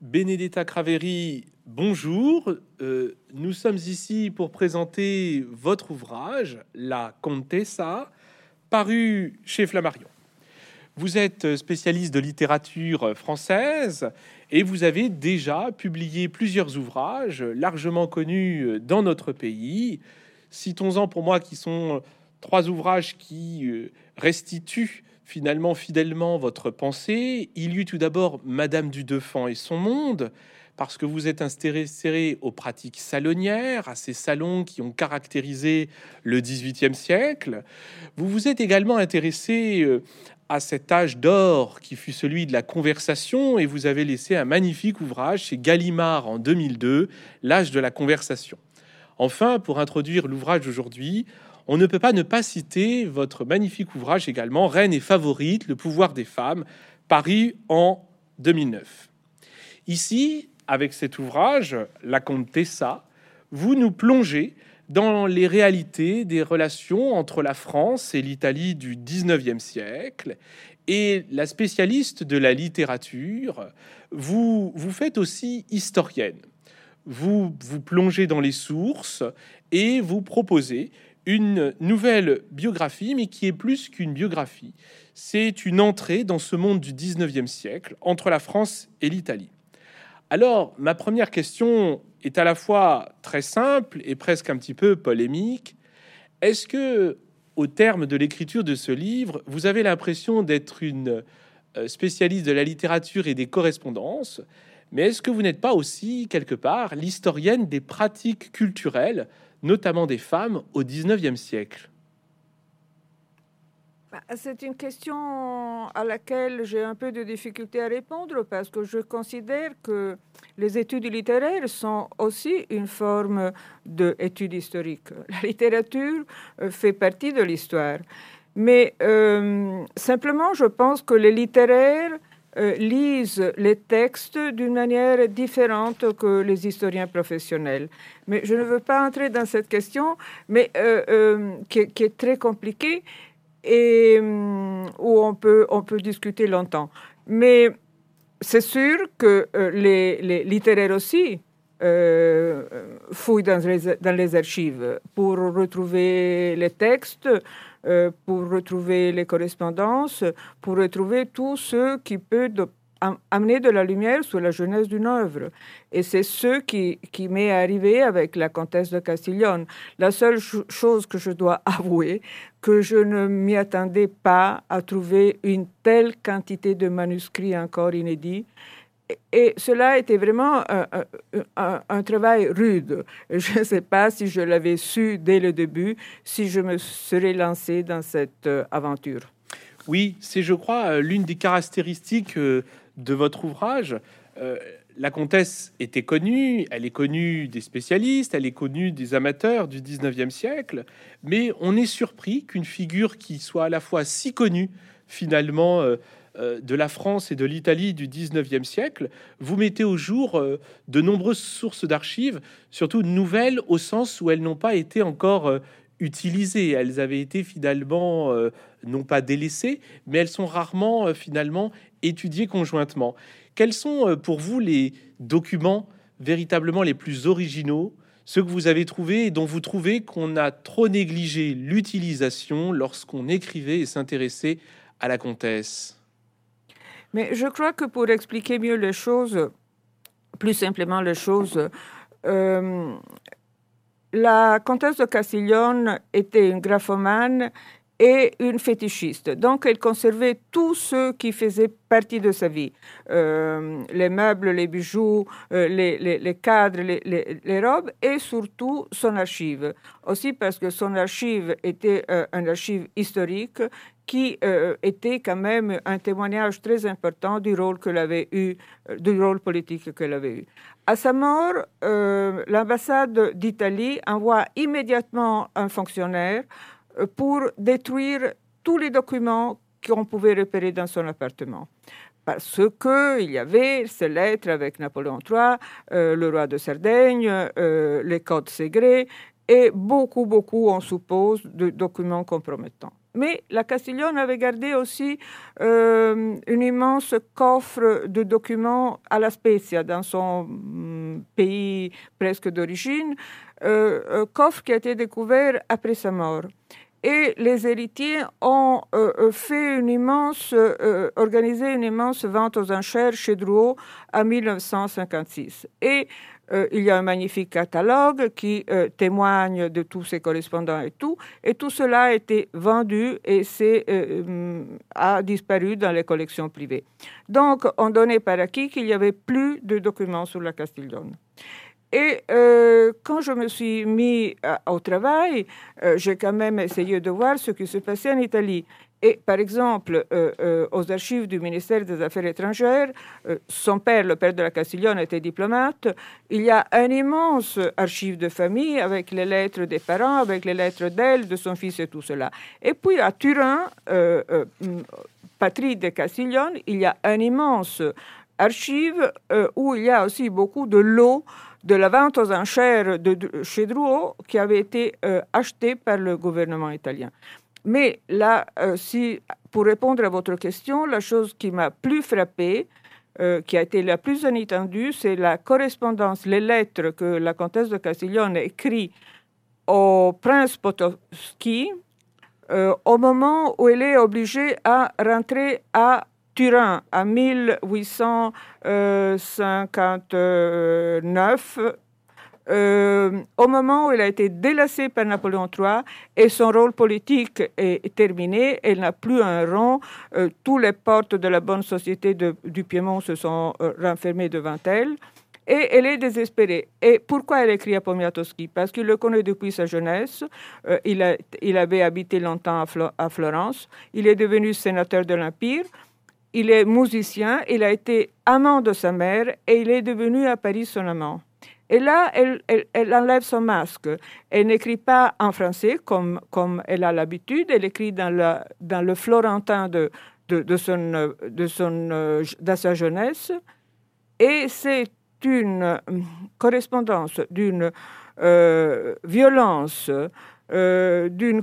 Benedetta Craveri, bonjour. Euh, nous sommes ici pour présenter votre ouvrage, La Contessa, paru chez Flammarion. Vous êtes spécialiste de littérature française et vous avez déjà publié plusieurs ouvrages largement connus dans notre pays. Citons-en pour moi qui sont trois ouvrages qui euh, restituent finalement fidèlement votre pensée. Il y eut tout d'abord Madame du Deffand et son monde, parce que vous êtes intéressé aux pratiques salonnières, à ces salons qui ont caractérisé le XVIIIe siècle. Vous vous êtes également intéressé euh, à cet âge d'or qui fut celui de la conversation et vous avez laissé un magnifique ouvrage chez Gallimard en 2002, L'âge de la conversation. Enfin, pour introduire l'ouvrage d'aujourd'hui, on ne peut pas ne pas citer votre magnifique ouvrage également, Reine et favorite, le pouvoir des femmes, paru en 2009. Ici, avec cet ouvrage, La Comtessa, vous nous plongez dans les réalités des relations entre la France et l'Italie du 19e siècle. Et la spécialiste de la littérature, vous vous faites aussi historienne. Vous vous plongez dans les sources et vous proposez une nouvelle biographie, mais qui est plus qu'une biographie. C'est une entrée dans ce monde du 19e siècle entre la France et l'Italie. Alors, ma première question est à la fois très simple et presque un petit peu polémique. Est-ce que, au terme de l'écriture de ce livre, vous avez l'impression d'être une euh, spécialiste de la littérature et des correspondances, mais est-ce que vous n'êtes pas aussi, quelque part, l'historienne des pratiques culturelles notamment des femmes, au XIXe siècle bah, c'est une question à laquelle j'ai un peu de difficulté à répondre parce que je considère que les études littéraires sont aussi une forme d'étude historique. La littérature euh, fait partie de l'histoire. Mais euh, simplement, je pense que les littéraires euh, lisent les textes d'une manière différente que les historiens professionnels. Mais je ne veux pas entrer dans cette question, mais euh, euh, qui, est très compliquée et où on peut, on peut discuter longtemps. Mais c'est sûr que les, littéraires aussi dans les, dans les archives pour retrouver les textes, euh, pour retrouver les correspondances, pour retrouver tout ce qui peut amener de la lumière sur la jeunesse d'une œuvre. Et c'est ce qui, qui m'est arrivé avec la comtesse de Castiglione. La seule chose que je dois avouer, que je ne m'y attendais pas à trouver une telle quantité de manuscrits encore inédits et cela était vraiment un, travail rude. Je ne sais pas si je l'avais su dès le début, si je me serais lancé dans cette euh, aventure. Oui, c'est, je crois, euh, l'une des caractéristiques euh, de votre ouvrage. La comtesse était connue, elle est connue des spécialistes, elle est connue des amateurs du 19e siècle, mais on est surpris qu'une figure qui soit à la fois si connue, finalement, euh, de la France et de l'Italie du 19e siècle, vous mettez au jour euh, de nombreuses sources d'archives, surtout nouvelles au sens où elles n'ont pas été encore euh, utilisées. Elles avaient été finalement non pas délaissées, mais elles sont rarement finalement étudiées conjointement. Quels sont pour vous les documents véritablement les plus originaux, ceux que vous avez trouvés et dont vous trouvez qu'on a trop négligé l'utilisation lorsqu'on écrivait et s'intéressait à la comtesse? Mais je crois que pour expliquer mieux les choses, plus simplement les choses, euh, la comtesse de Castiglione était une graphomane et une fétichiste. Donc, elle conservait tout ce qui faisait partie de sa vie. Euh, les meubles, les bijoux, euh, les, cadres, les, robes et surtout son archive. Aussi parce que son archive était un archive historique qui euh, était quand même un témoignage très important du rôle qu'elle avait eu, euh, du rôle politique qu'elle avait eu. À sa mort, euh, l'ambassade d'Italie envoie immédiatement un fonctionnaire pour détruire tous les documents qu'on pouvait repérer dans son appartement parce qu'il y avait ces lettres avec Napoléon III, le roi de Sardaigne, les codes secrets et beaucoup, beaucoup, on suppose, de documents compromettants. Mais la Castiglione avait gardé aussi euh, un immense coffre de documents à la Spezia, dans son mm, pays presque d'origine, euh, coffre qui a été découvert après sa mort. Et les héritiers ont euh, fait une immense, organisé une immense vente aux enchères chez Drouot en 1956. Et euh, il y a un magnifique catalogue qui euh, témoigne de tous ces correspondants et tout. Et tout cela a été vendu et euh, a disparu dans les collections privées. Donc, on donnait par acquis qu'il n'y avait plus de documents sur la Castiglione. Et quand je me suis mis au travail, j'ai quand même essayé de voir ce qui se passait en Italie. Et par exemple, euh, euh, aux archives du ministère des Affaires étrangères, euh, son père, le père de la Castiglione, était diplomate. Il y a un immense archive de famille avec les lettres des parents, avec les lettres d'elle, de son fils et tout cela. Et puis à Turin, patrie de Castiglione, il y a un immense archive où il y a aussi beaucoup de lots de la vente aux enchères de, chez Drouot qui avait été acheté par le gouvernement italien. Mais là, euh, pour répondre à votre question, la chose qui m'a plus frappée, euh, qui a été la plus inattendue, c'est la correspondance, les lettres que la comtesse de Castiglione écrit au prince Potocki euh, au moment où elle est obligée à rentrer à Turin en 1859 euh, au moment où elle a été délaissée par Napoléon III et son rôle politique est terminé, elle n'a plus un rang, euh, toutes les portes de la bonne société du Piémont se sont euh, renfermées devant elle. Et elle est désespérée. Et pourquoi elle écrit à Pomiatowski Parce qu'il le connaît depuis sa jeunesse. il, a, il, avait habité longtemps à Florence. Il est devenu sénateur de l'Empire. Il est musicien. Il a été amant de sa mère et il est devenu à Paris son amant. Et là, elle, enlève son masque. Elle n'écrit pas en français comme, comme elle a l'habitude, elle écrit dans le, florentin de, de, son, de, son, de sa jeunesse. Et c'est une euh, correspondance d'une euh, violence, euh, d'une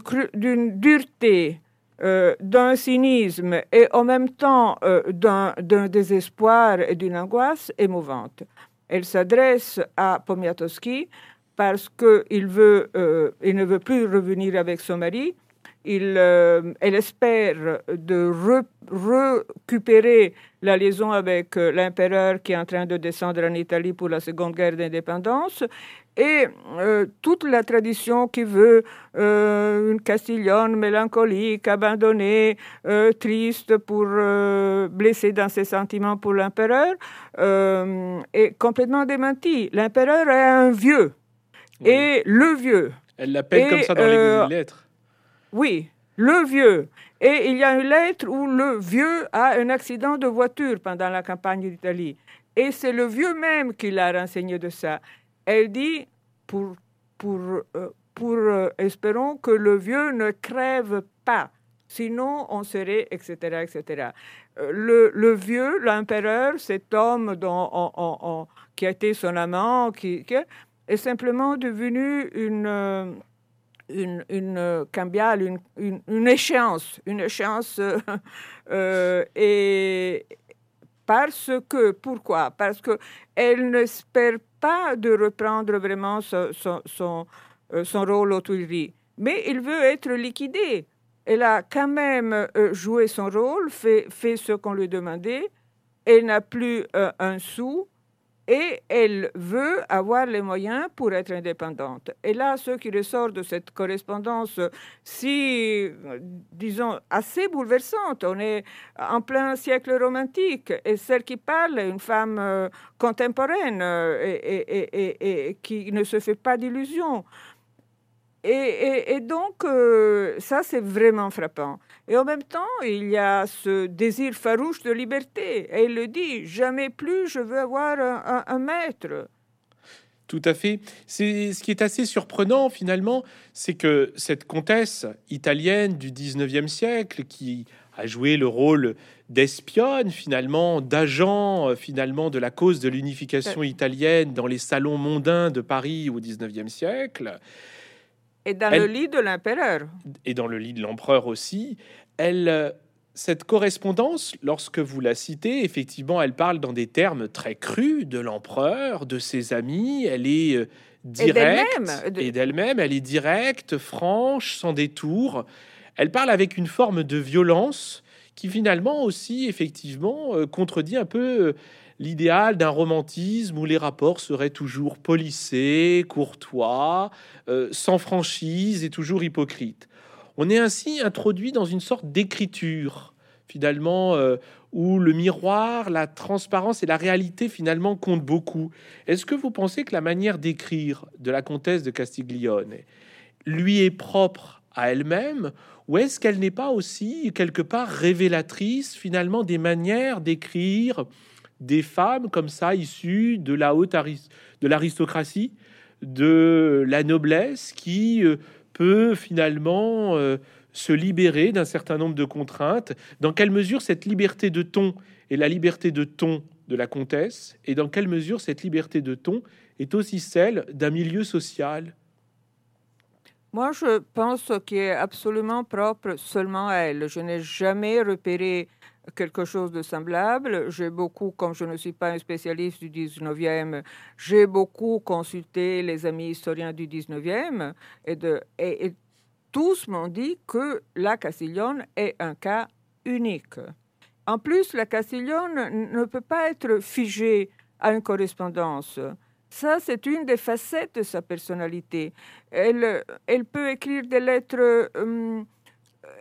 dureté, d'un cynisme et en même temps d'un désespoir et d'une angoisse émouvante. Elle s'adresse à Pomiatowski parce qu'il euh, ne veut plus revenir avec son mari. Euh, elle espère de récupérer la liaison avec euh, l'empereur qui est en train de descendre en Italie pour la Seconde Guerre d'indépendance et toute la tradition qui veut une Castiglione mélancolique, abandonnée, triste, pour blessée dans ses sentiments pour l'empereur, est complètement démentie. L'empereur est un vieux. Et le vieux. Elle l'appelle comme ça dans les lettres. Oui, le vieux. Et il y a une lettre où le vieux a un accident de voiture pendant la campagne d'Italie. Et c'est le vieux même qui l'a renseigné de ça. Elle dit, pour, pour, euh, pour euh, espérons que le vieux ne crève pas, sinon on serait, etc., etc. Euh, le, le vieux, l'empereur, cet homme dont qui a été son amant, qui, est simplement devenu une une, une cambiale, une, une, échéance, une échéance, euh, euh, et parce que, pourquoi? Parce qu'elle n'espère pas de reprendre vraiment son, son, son, rôle au Tuileries, mais il veut être liquidé. Elle a quand même joué son rôle, fait, fait ce qu'on lui demandait, elle n'a plus un sou, et elle veut avoir les moyens pour être indépendante. Et là, ce qui ressort de cette correspondance si, disons, assez bouleversante, on est en plein siècle romantique, et celle qui parle est une femme euh, contemporaine euh, et, qui ne se fait pas d'illusions. Et, donc, euh, ça, c'est vraiment frappant. Et en même temps, il y a ce désir farouche de liberté. Et il le dit, jamais plus je veux avoir un, maître. Tout à fait. C'est ce qui est assez surprenant finalement, c'est que cette comtesse italienne du 19e siècle qui a joué le rôle d'espionne finalement, d'agent finalement de la cause de l'unification italienne dans les salons mondains de Paris au 19e siècle, Et dans le lit de l'empereur. Et dans le lit de l'empereur aussi. Elle, euh, cette correspondance, lorsque vous la citez, effectivement, elle parle dans des termes très crus de l'empereur, de ses amis. Elle est euh, directe et d'elle-même. Elle est directe, franche, sans détour. Elle parle avec une forme de violence qui finalement aussi, effectivement, euh, contredit un peu l'idéal d'un romantisme où les rapports seraient toujours polissés, courtois, euh, sans franchise et toujours hypocrites. On est ainsi introduit dans une sorte d'écriture, finalement, euh, où le miroir, la transparence et la réalité, finalement, comptent beaucoup. Est-ce que vous pensez que la manière d'écrire de la comtesse de Castiglione lui est propre à elle-même, ou est-ce qu'elle n'est pas aussi quelque part révélatrice, finalement, des manières d'écrire des femmes comme ça, issues de la haute de l'aristocratie, de la noblesse, qui euh, peut finalement euh, se libérer d'un certain nombre de contraintes. Dans quelle mesure cette liberté de ton est la liberté de ton de la comtesse, et dans quelle mesure cette liberté de ton est aussi celle d'un milieu social? Moi, je pense qu'il est absolument propre seulement à elle. Je n'ai jamais repéré quelque chose de semblable. J'ai beaucoup, comme je ne suis pas un spécialiste du 19e, j'ai beaucoup consulté les amis historiens du 19e et, tous m'ont dit que la Castiglione est un cas unique. En plus, la Castiglione ne peut pas être figée à une correspondance. Ça, c'est une des facettes de sa personnalité. Elle, elle peut écrire des lettres... Hum,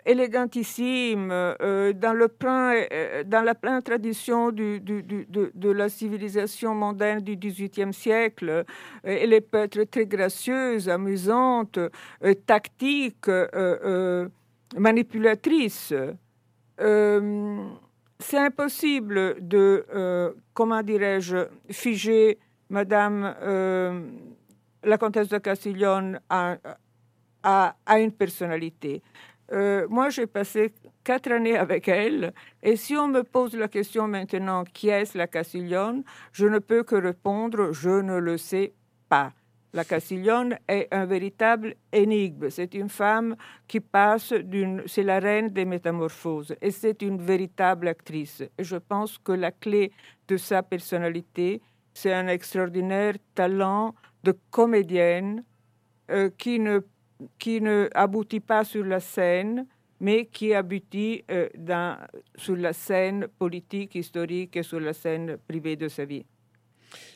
élégantissime, euh, dans, le plein, euh, dans la pleine tradition de, la civilisation mondaine du XVIIIe siècle. Euh, elle peut être très gracieuse, amusante, tactique, manipulatrice. C'est impossible de, comment dirais-je, figer Madame la comtesse de Castiglione à une personnalité. Euh, moi, j'ai passé quatre années avec elle, et si on me pose la question maintenant, qui est la Castiglione, je ne peux que répondre, je ne le sais pas. La Castiglione est un véritable énigme. C'est une femme qui passe d'une... C'est la reine des métamorphoses et c'est une véritable actrice. Et je pense que la clé de sa personnalité, c'est un extraordinaire talent de comédienne euh, qui ne qui ne aboutit pas sur la scène, mais qui aboutit euh, sur la scène politique, historique et sur la scène privée de sa vie.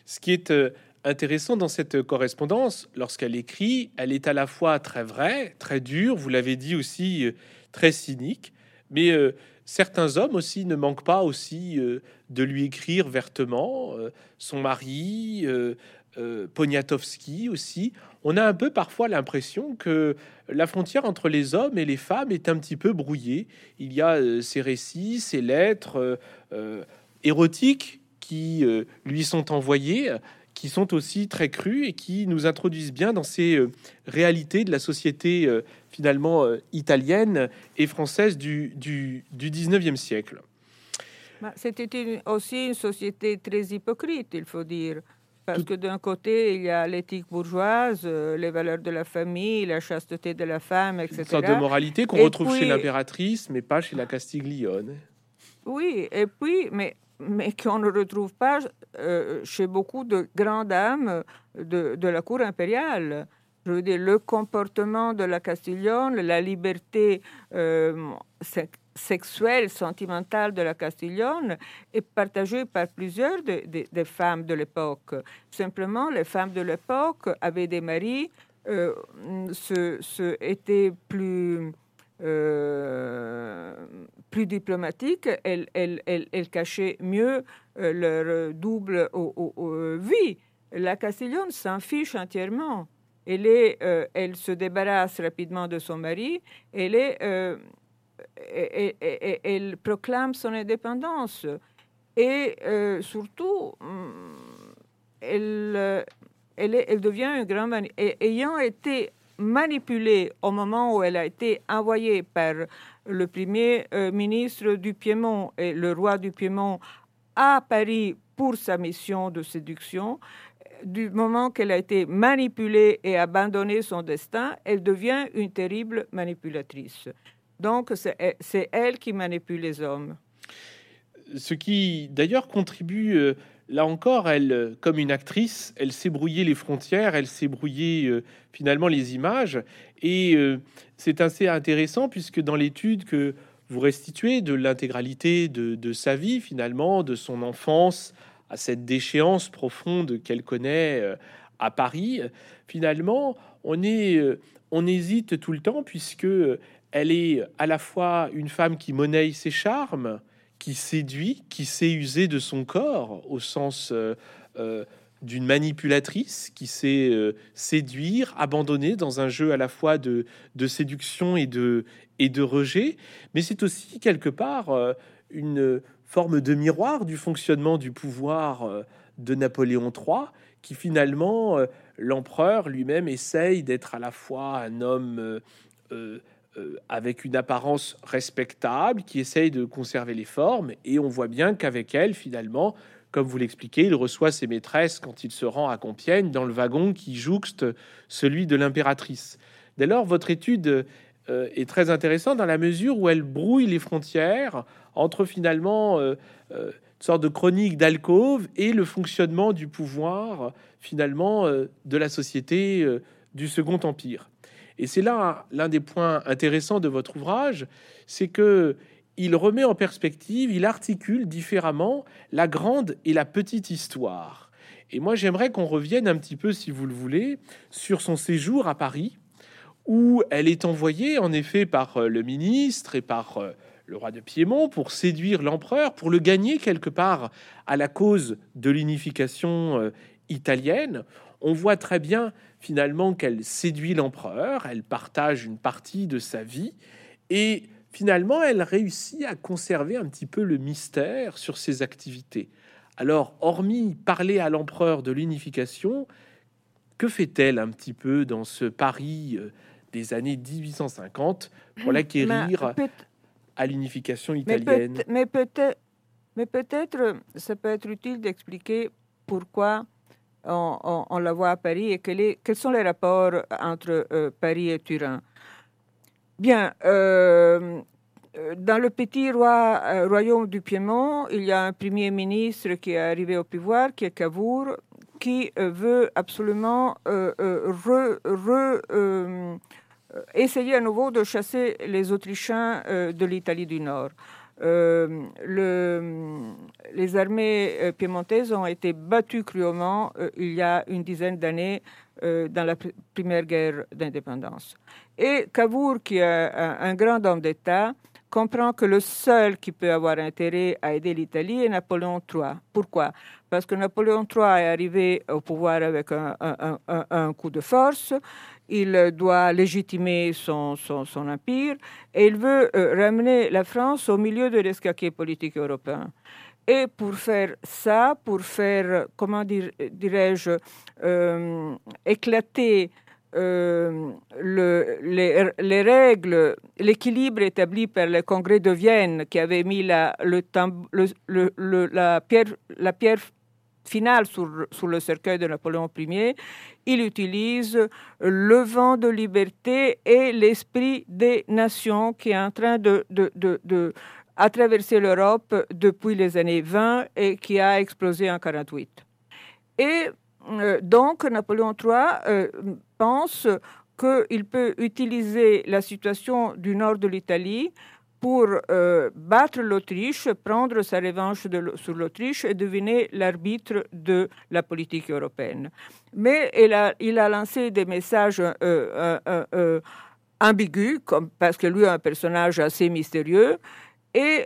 Ce qui est euh, intéressant dans cette correspondance, lorsqu'elle écrit, elle est à la fois très vraie, très dure, vous l'avez dit aussi, euh, très cynique, mais certains hommes aussi ne manquent pas aussi de lui écrire vertement. son mari, Poniatowski aussi on a un peu parfois l'impression que la frontière entre les hommes et les femmes est un petit peu brouillée. Il y a euh, ces récits, ces lettres euh, euh, érotiques qui lui sont envoyées, qui sont aussi très crues et qui nous introduisent bien dans ces réalités de la société finalement italienne et française du, du, du 19e siècle. Bah, c'était aussi une société très hypocrite, il faut dire. Parce que d'un côté, il y a l'éthique bourgeoise, euh, les valeurs de la famille, la chasteté de la femme, etc. Une sorte de moralité qu'on retrouve chez l'impératrice, mais pas chez la Castiglione. Oui, et puis, mais, mais qu'on ne retrouve pas euh, chez beaucoup de grandes dames de, de, la cour impériale. Je veux dire, le comportement de la Castiglione, la liberté euh, sexuelle, sentimentale de la Castiglione est partagée par plusieurs des femmes de l'époque. Simplement, les femmes de l'époque avaient des maris, euh, ce, étaient plus, euh, plus diplomatiques, elles, elles, elles, cachaient mieux euh, leur double vie. La Castiglione s'en fiche entièrement. Elle, est, elle se débarrasse rapidement de son mari. Elle est elle proclame son indépendance. Et euh, surtout, mm, elle, elle, elle, devient une grande... ayant été manipulée au moment où elle a été envoyée par le premier euh, ministre du Piémont et le roi du Piémont à Paris pour sa mission de séduction. Du moment qu'elle a été manipulée et abandonné son destin, elle devient une terrible manipulatrice. Donc c'est elle qui manipule les hommes. Ce qui d'ailleurs contribue, euh, là encore, elle, comme une actrice, elle sait brouiller les frontières, elle sait brouiller euh, finalement les images. Et euh, c'est assez intéressant puisque dans l'étude que vous restituez de l'intégralité de, sa vie, finalement, de son enfance à cette déchéance profonde qu'elle connaît à Paris, finalement, on, est, on hésite tout le temps puisque elle est à la fois une femme qui monnaie ses charmes, qui séduit, qui sait user de son corps au sens euh, euh, d'une manipulatrice, qui sait euh, séduire, abandonner dans un jeu à la fois de, séduction et de, et rejet, mais c'est aussi quelque part une forme de miroir du fonctionnement du pouvoir de Napoléon III, qui finalement, l'empereur lui-même essaye d'être à la fois un homme avec une apparence respectable, qui essaye de conserver les formes, et on voit bien qu'avec elle, finalement, comme vous l'expliquez, il reçoit ses maîtresses quand il se rend à Compiègne dans le wagon qui jouxte celui de l'impératrice. Dès lors, votre étude euh, est très intéressante dans la mesure où elle brouille les frontières entre finalement euh, une sorte de chronique d'alcôve et le fonctionnement du pouvoir finalement de la société du Second Empire. Et c'est là l'un des points intéressants de votre ouvrage, c'est que il remet en perspective, il articule différemment la grande et la petite histoire. Et moi, j'aimerais qu'on revienne un petit peu, si vous le voulez, sur son séjour à Paris, où elle est envoyée, en effet, par euh, le ministre et par euh, le roi de Piémont pour séduire l'empereur, pour le gagner quelque part à la cause de l'unification euh, italienne. On voit très bien finalement qu'elle séduit l'empereur, elle partage une partie de sa vie et finalement elle réussit à conserver un petit peu le mystère sur ses activités. Alors, hormis parler à l'empereur de l'unification, que fait-elle un petit peu dans ce Paris euh, des années 1850 pour l'acquérir à l'unification italienne? Mais peut-être, mais peut-être, ça peut être utile d'expliquer pourquoi on, la voit à Paris et quels sont les rapports entre euh, Paris et Turin? Bien, euh, dans le petit euh, royaume du Piémont, il y a un premier ministre qui est arrivé au pouvoir, qui est Cavour, qui veut absolument essayer à nouveau de chasser les Autrichiens de l'Italie du Nord. Euh, le, les armées euh, piémontaises ont été battues cruellement euh, il y a une dizaine d'années dans la première guerre d'indépendance. Et Cavour, qui est un, grand homme d'État, comprend que le seul qui peut avoir intérêt à aider l'Italie est Napoléon III. Pourquoi? Parce que Napoléon III est arrivé au pouvoir avec un coup de force il doit légitimer son, empire et il veut euh, ramener la France au milieu de l'escaquet politique européen. Et pour faire ça, pour faire, comment dirais-je, euh, éclater euh, le, les, règles, l'équilibre établi par le congrès de Vienne qui avait mis la, pierre, la pierre finale sur, le cercueil de Napoléon Ier, il utilise le vent de liberté et l'esprit des nations qui est en train de, traverser l'Europe depuis les années 20 et qui a explosé en 48. Et euh, donc Napoléon III euh, pense qu'il peut utiliser la situation du nord de l'Italie pour euh, battre l'Autriche, prendre sa revanche sur l'Autriche et devenir l'arbitre de la politique européenne. Mais il a, lancé des messages euh, euh, ambigus, comme, parce que lui est un personnage assez mystérieux, et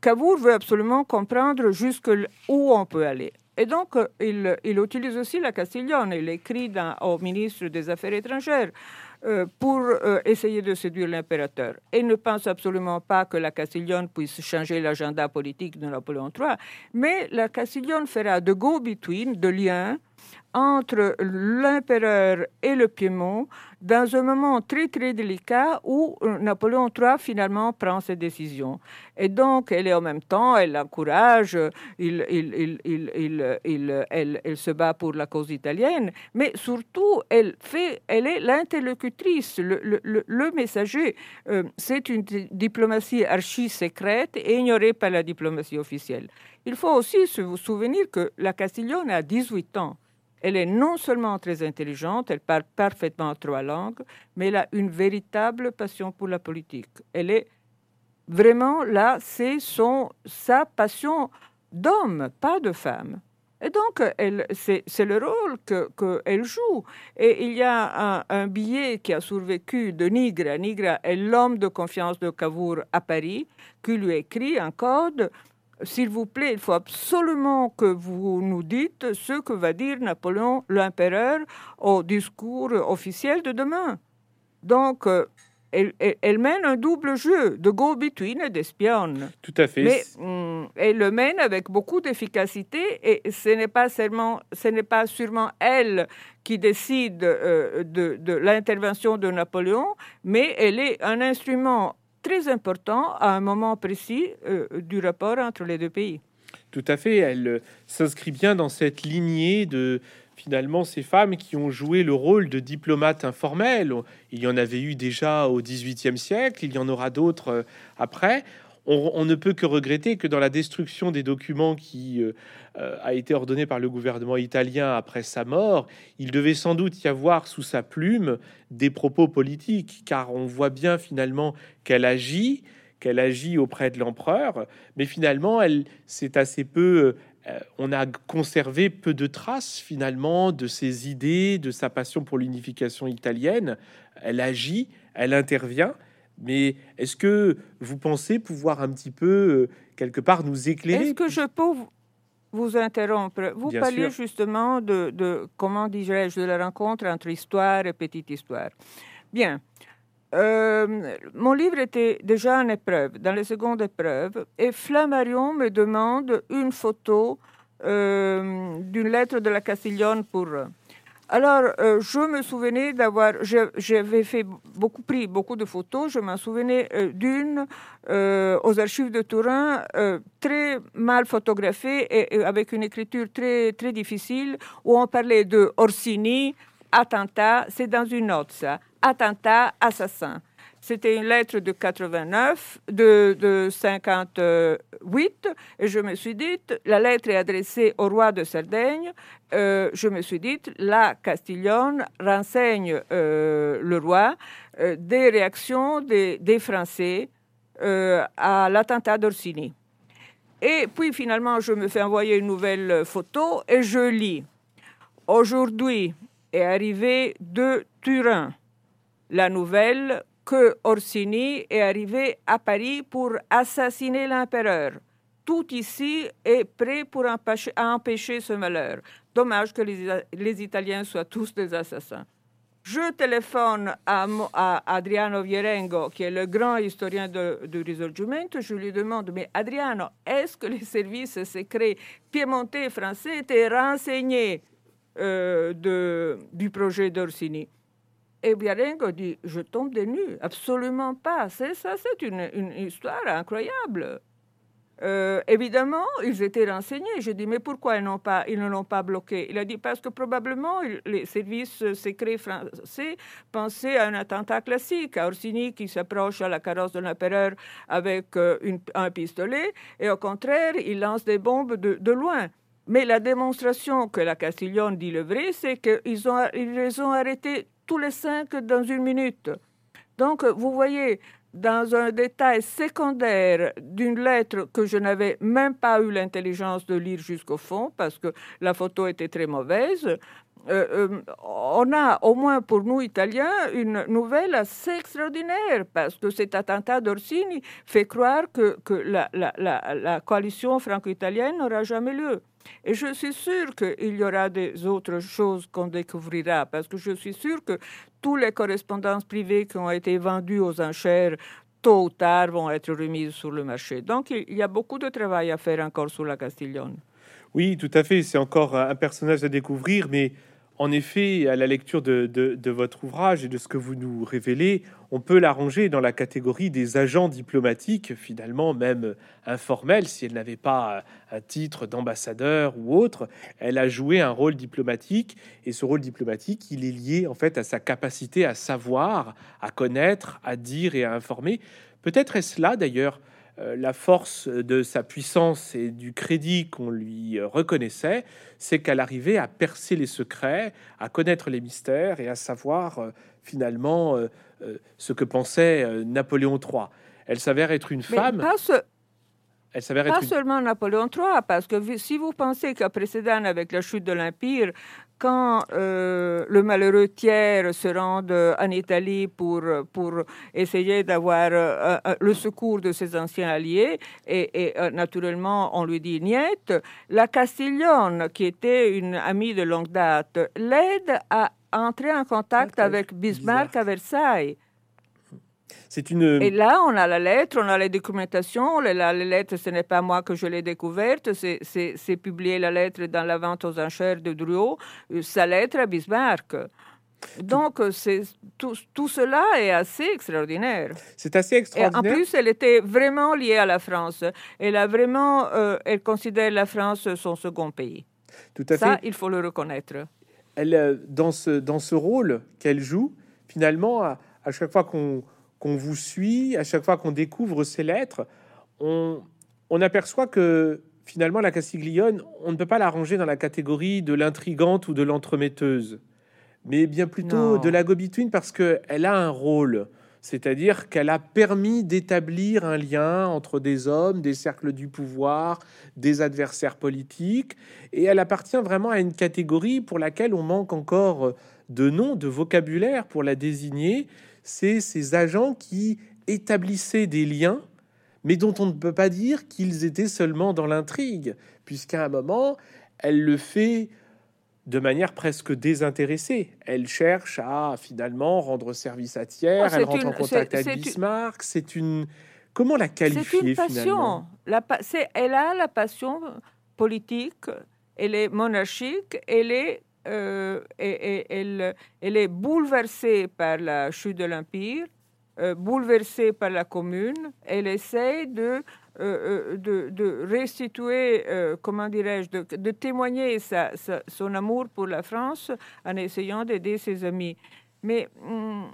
Cavour veut absolument comprendre jusqu'où on peut aller. Et donc, il, il, utilise aussi la Castiglione. Il écrit au ministre des Affaires étrangères euh, pour euh, essayer de séduire l'impérateur. Et ne pense absolument pas que la Castiglione puisse changer l'agenda politique de Napoléon III, mais la Castiglione fera de go-between, de lien entre l'empereur et le Piémont dans un moment très très délicat où euh, Napoléon III finalement prend ses décisions. Et donc elle est en même temps, elle l'encourage, il, il, il, elle, elle, se bat pour la cause italienne, mais surtout elle, fait, elle est l'interlocutrice, le, le, le, messager. Euh, c'est une diplomatie archi secrète et ignorée par la diplomatie officielle. Il faut aussi se souvenir que la Castiglione a 18 ans. Elle est non seulement très intelligente, elle parle parfaitement trois langues, mais elle a une véritable passion pour la politique. Elle est vraiment là, c'est son sa passion d'homme, pas de femme. Et donc, c'est le rôle qu'elle que joue. Et il y a un, un, billet qui a survécu de Nigra. Nigra est l'homme de confiance de Cavour à Paris, qui lui écrit un code s'il vous plaît, il faut absolument que vous nous dites ce que va dire Napoléon l'empereur au discours officiel de demain. Donc, euh, elle, mène un double jeu de go-between et d'espionne. Tout à fait. Mais hum, elle le mène avec beaucoup d'efficacité et ce n'est pas, seulement, ce n'est pas sûrement elle qui décide euh, de, de l'intervention de Napoléon, mais elle est un instrument très important à un moment précis euh, du rapport entre les deux pays. Tout à fait, elle euh, s'inscrit bien dans cette lignée de finalement ces femmes qui ont joué le rôle de diplomates informels. Il y en avait eu déjà au XVIIIe siècle, il y en aura d'autres euh, après on, ne peut que regretter que dans la destruction des documents qui euh, euh, a été ordonnée par le gouvernement italien après sa mort, il devait sans doute y avoir sous sa plume des propos politiques, car on voit bien finalement qu'elle agit, qu'elle agit auprès de l'empereur, mais finalement, elle, c'est assez peu. Euh, on a conservé peu de traces finalement de ses idées, de sa passion pour l'unification italienne. Elle agit, elle intervient, mais est-ce que vous pensez pouvoir un petit peu, euh, quelque part, nous éclairer? Est-ce que je peux vous interrompre? Vous parlez justement de, comment dirais-je, de la rencontre entre histoire et petite histoire. Bien. Euh, mon livre était déjà en épreuve, dans les secondes épreuves, et Flammarion me demande une photo euh, d'une lettre de la Castiglione pour alors, euh, je me souvenais d'avoir, j'avais fait beaucoup, pris beaucoup de photos. Je m'en souvenais euh, d'une euh, aux archives de Turin, très mal photographiée et, avec une écriture très très difficile, où on parlait de Orsini, attentat. C'est dans une note ça, attentat, assassin. C'était une lettre de 89, de, de 58, et je me suis dit, la lettre est adressée au roi de Sardaigne. Euh, je me suis dit, la Castiglione renseigne euh, le roi euh, des réactions des, Français à l'attentat d'Orsini. Et puis finalement, je me fais envoyer une nouvelle photo et je lis. Aujourd'hui est arrivé de Turin la nouvelle que Orsini est arrivé à Paris pour assassiner l'empereur. Tout ici est prêt pour empêcher, ce malheur. Dommage que les, Italiens soient tous des assassins. Je téléphone à, Adriano Vierengo, qui est le grand historien du Risorgimento. Je lui demande, mais Adriano, est-ce que les services secrets piémontais français étaient renseignés euh, du projet d'Orsini? Et Biarengo dit Je tombe des nues. Absolument pas. C'est ça, c'est une, une, histoire incroyable. Euh, évidemment, ils étaient renseignés. J'ai dit, mais pourquoi ils, pas, ils ne l'ont pas bloqué? Il a dit, parce que probablement les services secrets français pensaient à un attentat classique, à Orsini qui s'approche à la carrosse de l'empereur avec euh, un pistolet, et au contraire, il lance des bombes de, de loin. Mais la démonstration que la Castiglione dit le vrai, c'est qu'ils ont, ils les ont arrêtés tous les cinq dans une minute. Donc, vous voyez, dans un détail secondaire d'une lettre que je n'avais même pas eu l'intelligence de lire jusqu'au fond parce que la photo était très mauvaise, euh, euh, on a, au moins pour nous Italiens, une nouvelle assez extraordinaire parce que cet attentat d'Orsini fait croire que, la coalition franco-italienne n'aura jamais lieu. Et je suis sûre qu'il y aura des autres choses qu'on découvrira, parce que je suis sûre que toutes les correspondances privées qui ont été vendues aux enchères, tôt ou tard, vont être remises sur le marché. Donc il y a beaucoup de travail à faire encore sur la Castiglione. Oui, tout à fait. C'est encore un personnage à découvrir, mais en effet, à la lecture de, votre ouvrage et de ce que vous nous révélez, on peut la ranger dans la catégorie des agents diplomatiques, finalement même informels, si elle n'avait pas un titre d'ambassadeur ou autre. Elle a joué un rôle diplomatique, et ce rôle diplomatique, il est lié en fait à sa capacité à savoir, à connaître, à dire et à informer. Peut-être est-ce là d'ailleurs la force de sa puissance et du crédit qu'on lui reconnaissait, c'est qu'elle arrivait à percer les secrets, à connaître les mystères et à savoir euh, finalement euh, ce que pensait Napoléon III. Elle s'avère être une femme. Elle s'avère pas seulement Napoléon III, parce que si vous pensez qu'à précédent, avec la chute de l'Empire, quand euh, le malheureux tiers se rend en Italie pour, pour essayer d'avoir euh, le secours de ses anciens alliés, et, euh, naturellement on lui dit niet, la Castiglione, qui était une amie de longue date, l'aide à entrer en contact avec Bismarck à Versailles. Et là, on a la lettre, on a les documentations. La, lettre, ce n'est pas moi que je l'ai découverte, c'est publié la lettre dans la vente aux enchères de Drouot, euh, sa lettre à Bismarck. Donc, c'est, tout, tout, cela est assez extraordinaire. C'est assez extraordinaire. Et en plus, elle était vraiment liée à la France. Elle a vraiment, euh, elle considère la France son second pays. Tout à Ça, fait. il faut le reconnaître. Elle, euh, dans ce, dans ce rôle qu'elle joue, finalement, à, à chaque fois qu'on qu'on vous suit, à chaque fois qu'on découvre ces lettres, on, aperçoit que finalement la Castiglione, on ne peut pas la ranger dans la catégorie de l'intrigante ou de l'entremetteuse, mais bien plutôt de la gobituine parce qu'elle a un rôle. C'est-à-dire qu'elle a permis d'établir un lien entre des hommes, des cercles du pouvoir, des adversaires politiques, et elle appartient vraiment à une catégorie pour laquelle on manque encore de noms, de vocabulaire pour la désigner, c'est ces agents qui établissaient des liens, mais dont on ne peut pas dire qu'ils étaient seulement dans l'intrigue, puisqu'à un moment, elle le fait de manière presque désintéressée. Elle cherche à finalement rendre service à tiers, ah, elle rentre en contact avec Bismarck. C'est une... Comment la qualifier C'est une passion. La elle a la passion politique, elle est monarchique, elle est euh, elle, est bouleversée par la chute de l'Empire, euh, bouleversée par la Commune. Elle essaie de, euh, restituer, comment dirais-je, de, témoigner son amour pour la France en essayant d'aider ses amis. Mais hum,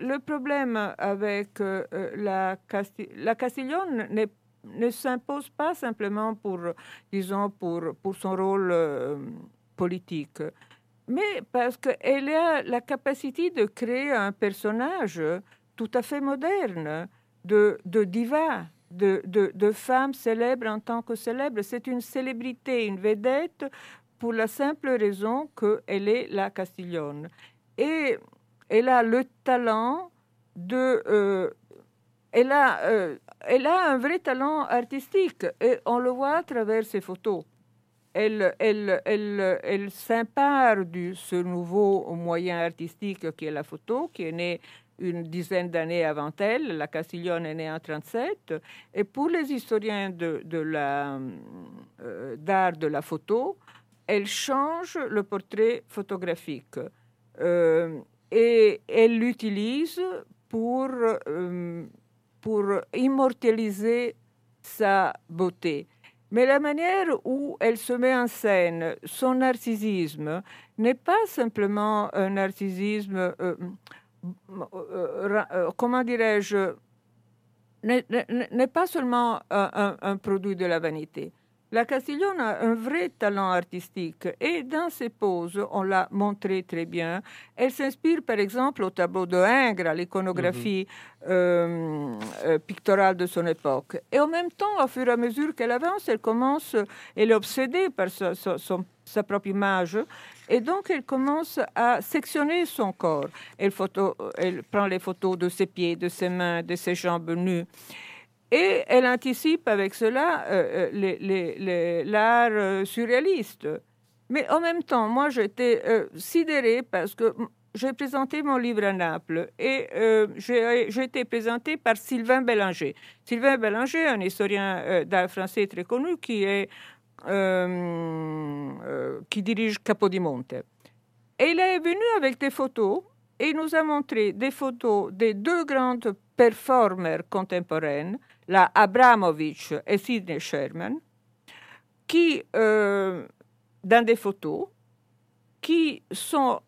le problème avec la, la Castiglione ne s'impose pas simplement pour, disons, pour son rôle politique, mais parce qu'elle a la capacité de créer un personnage tout à fait moderne, de, de diva, de, de, femme célèbre en tant que célèbre. C'est une célébrité, une vedette, pour la simple raison qu'elle est la Castiglione. Et elle a le talent de... Euh, elle, a, euh, elle a un vrai talent artistique et on le voit à travers ses photos elle, elle, s'empare de ce nouveau moyen artistique qui est la photo, qui est né une dizaine d'années avant elle. La Castiglione est née en 37. Et pour les historiens euh, d'art de la photo, elle change le portrait photographique euh, et elle l'utilise pour, euh, pour immortaliser sa beauté. Mais la manière où elle se met en scène, son narcissisme, n'est pas simplement un narcissisme, euh, euh, euh, comment dirais-je, n'est pas seulement un, produit de la vanité. La Castiglione a un vrai talent artistique et dans ses poses, on l'a montré très bien. Elle s'inspire par exemple au tableau de Ingres, à l'iconographie mhm. euh, euh, picturale de son époque. Et en même temps, au fur et à mesure qu'elle avance, elle commence, elle est obsédée par sa, sa propre image. Et donc, elle commence à sectionner son corps. Elle, photo, elle prend les photos de ses pieds, de ses mains, de ses jambes nues. Et elle anticipe avec cela euh, euh, l'art euh, surréaliste. Mais en même temps, moi, j'étais sidérée parce que j'ai présenté mon livre à Naples et j'ai été présentée par Sylvain Bélanger. Sylvain Bélanger, un historien d'art français très connu qui dirige Capodimonte. Et il est venu avec des photos et il nous a montré des photos des deux grandes performers contemporaines, la Abramovich et Sidney Sherman, qui, euh, dans des photos, qui sont,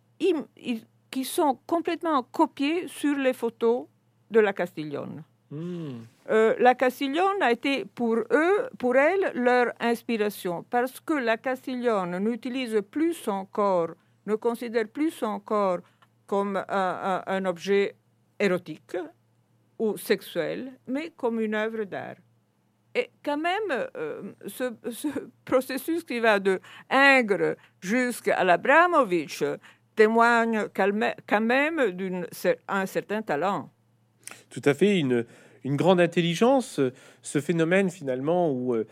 qui sont complètement copiées sur les photos de la Castiglione. Hmm. Euh, la Castiglione a été pour eux, pour elle, leur inspiration, parce que la Castiglione n'utilise plus son corps, ne considère plus son corps comme un, objet érotique ou sexuel, mais comme une œuvre d'art. Et quand même, euh, ce, processus qui va de Ingres jusqu'à l'Abramovich témoigne quand même d'un certain talent. Tout à fait, une, une grande intelligence, ce phénomène finalement où euh,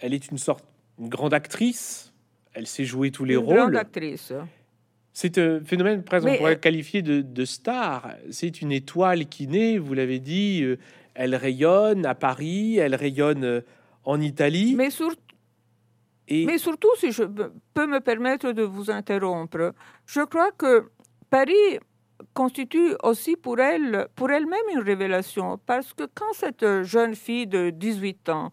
elle est une sorte, une grande actrice, elle sait jouer tous les une rôles. Grande actrice. C'est un phénomène, presque, on pourrait qualifier de, star. C'est une étoile qui naît, vous l'avez dit, euh, elle rayonne à Paris, elle rayonne euh, en Italie. Mais, Mais surtout, si je peux me permettre de vous interrompre, je crois que Paris constitue aussi pour elle, pour elle-même une révélation, parce que quand cette jeune fille de 18 ans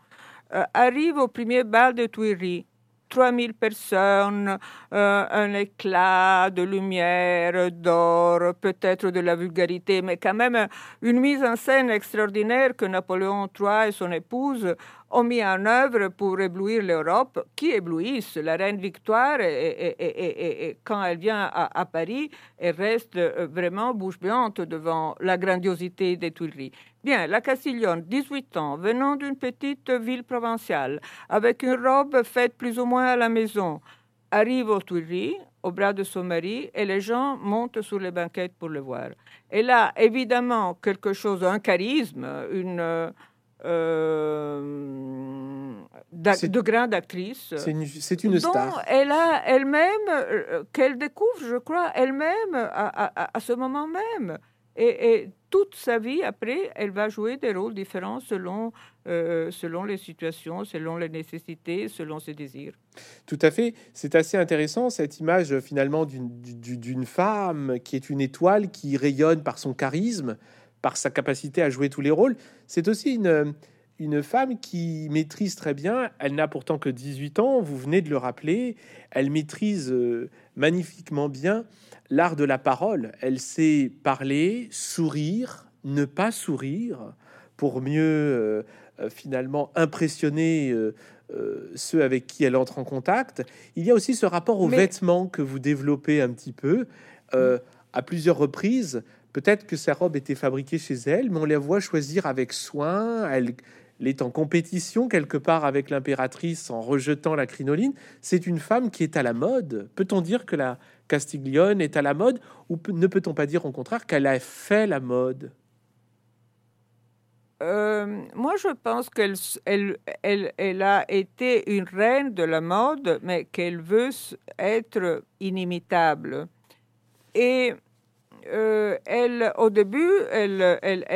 euh, arrive au premier bal de Tuileries, 3000 personnes, euh, un éclat de lumière, d'or, peut-être de la vulgarité, mais quand même une mise en scène extraordinaire que Napoléon III et son épouse ont mis en œuvre pour éblouir l'Europe, qui éblouissent. La reine Victoire, et, quand elle vient à, Paris, elle reste euh, vraiment bouche béante devant la grandiosité des Tuileries. Bien, la Castiglione, 18 ans, venant d'une petite ville provinciale, avec une robe faite plus ou moins à la maison, arrive aux Tuileries, au bras de son mari, et les gens montent sur les banquettes pour le voir. Elle a évidemment quelque chose, un charisme, une euh, de grande actrice. C'est une, star. Elle a elle-même, euh, qu'elle découvre, je crois, elle-même à, ce moment même. Et, toute sa vie, après, elle va jouer des rôles différents selon, euh, selon les situations, selon les nécessités, selon ses désirs. Tout à fait. C'est assez intéressant, cette image finalement d'une femme qui est une étoile, qui rayonne par son charisme, par sa capacité à jouer tous les rôles. C'est aussi une, une femme qui maîtrise très bien, elle n'a pourtant que 18 ans, vous venez de le rappeler, elle maîtrise euh, magnifiquement bien l'art de la parole. Elle sait parler, sourire, ne pas sourire, pour mieux euh, euh, finalement impressionner ceux avec qui elle entre en contact. Il y a aussi ce rapport aux vêtements que vous développez un petit peu à plusieurs reprises. Peut-être que sa robe était fabriquée chez elle, mais on la voit choisir avec soin. Elle, est en compétition quelque part avec l'impératrice en rejetant la crinoline. C'est une femme qui est à la mode. Peut-on dire que la Castiglione est à la mode ou ne peut-on pas dire au contraire qu'elle a fait la mode? Euh, moi, je pense qu'elle elle, elle, elle, a été une reine de la mode, mais qu'elle veut être inimitable. Et euh, elle, au début, elle,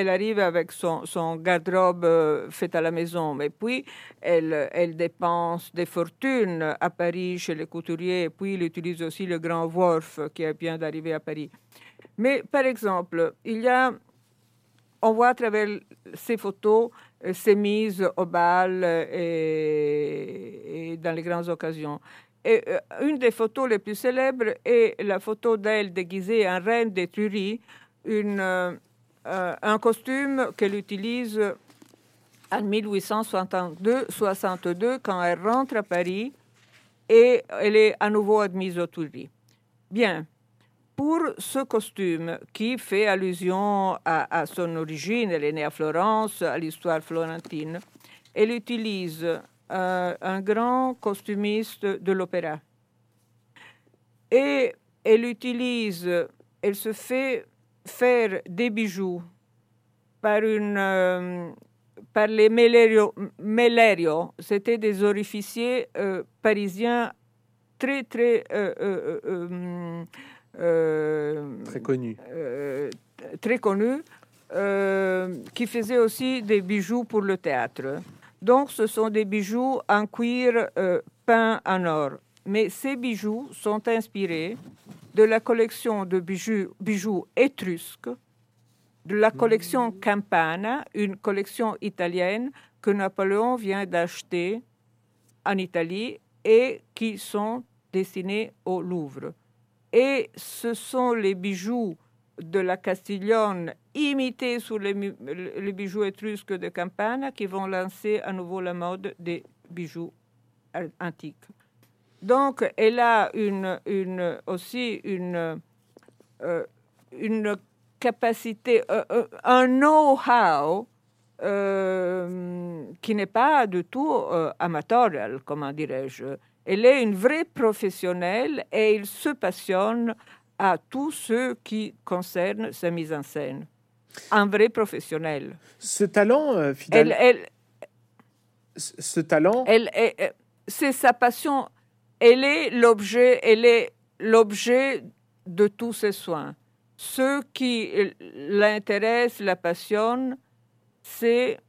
arrive avec son, garde-robe euh, fait à la maison, mais puis elle, dépense des fortunes à Paris chez les couturiers, et puis elle utilise aussi le grand Worf qui vient d'arriver à Paris. Mais par exemple, il y a, on voit à travers ces photos euh, ces mises au bal et dans les grandes occasions. Et euh, une des photos les plus célèbres est la photo d'elle déguisée en reine des Tuileries, une, euh, euh, un costume qu'elle utilise en 1862 quand elle rentre à Paris et elle est à nouveau admise aux Tuileries. Bien, pour ce costume qui fait allusion à, son origine, elle est née à Florence, à l'histoire florentine, elle utilise euh, un grand costumiste de l'opéra. Et elle utilise, elle se fait faire des bijoux par, une, euh, par les Mellerio. C'était des orificiers euh, parisiens très, très... très connus. très connus, qui faisaient aussi des bijoux pour le théâtre. Donc, ce sont des bijoux en cuir euh, peints en or. Mais ces bijoux sont inspirés de la collection de bijoux, bijoux étrusques, de la collection Campana, une collection italienne que Napoléon vient d'acheter en Italie et qui sont destinés au Louvre. Et ce sont les bijoux de la Castiglione imités sur les, bijoux étrusques de Campana qui vont lancer à nouveau la mode des bijoux antiques. Donc, elle a une, aussi une, euh, une capacité, euh, euh, un know-how qui n'est pas du tout amateur, comment dirais-je. Elle est une vraie professionnelle et il se passionne à tout ce qui concerne sa mise en scène. Un vrai professionnel. Ce talent, finalement. Elle, ce talent. Elle, c'est sa passion. Elle est l'objet. Elle est l'objet de tous ses soins. Ce qui l'intéresse, la passionne, c'est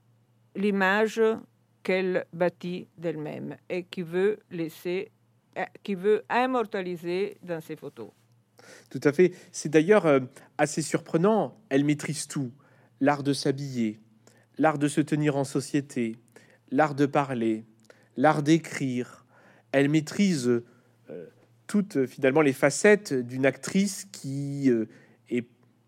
l'image qu'elle bâtit d'elle-même et qui veut laisser, euh, qui veut immortaliser dans ses photos. Tout à fait. C'est d'ailleurs euh, assez surprenant. Elle maîtrise tout l'art de s'habiller, l'art de se tenir en société, l'art de parler, l'art d'écrire. Elle maîtrise euh, toutes finalement les facettes d'une actrice qui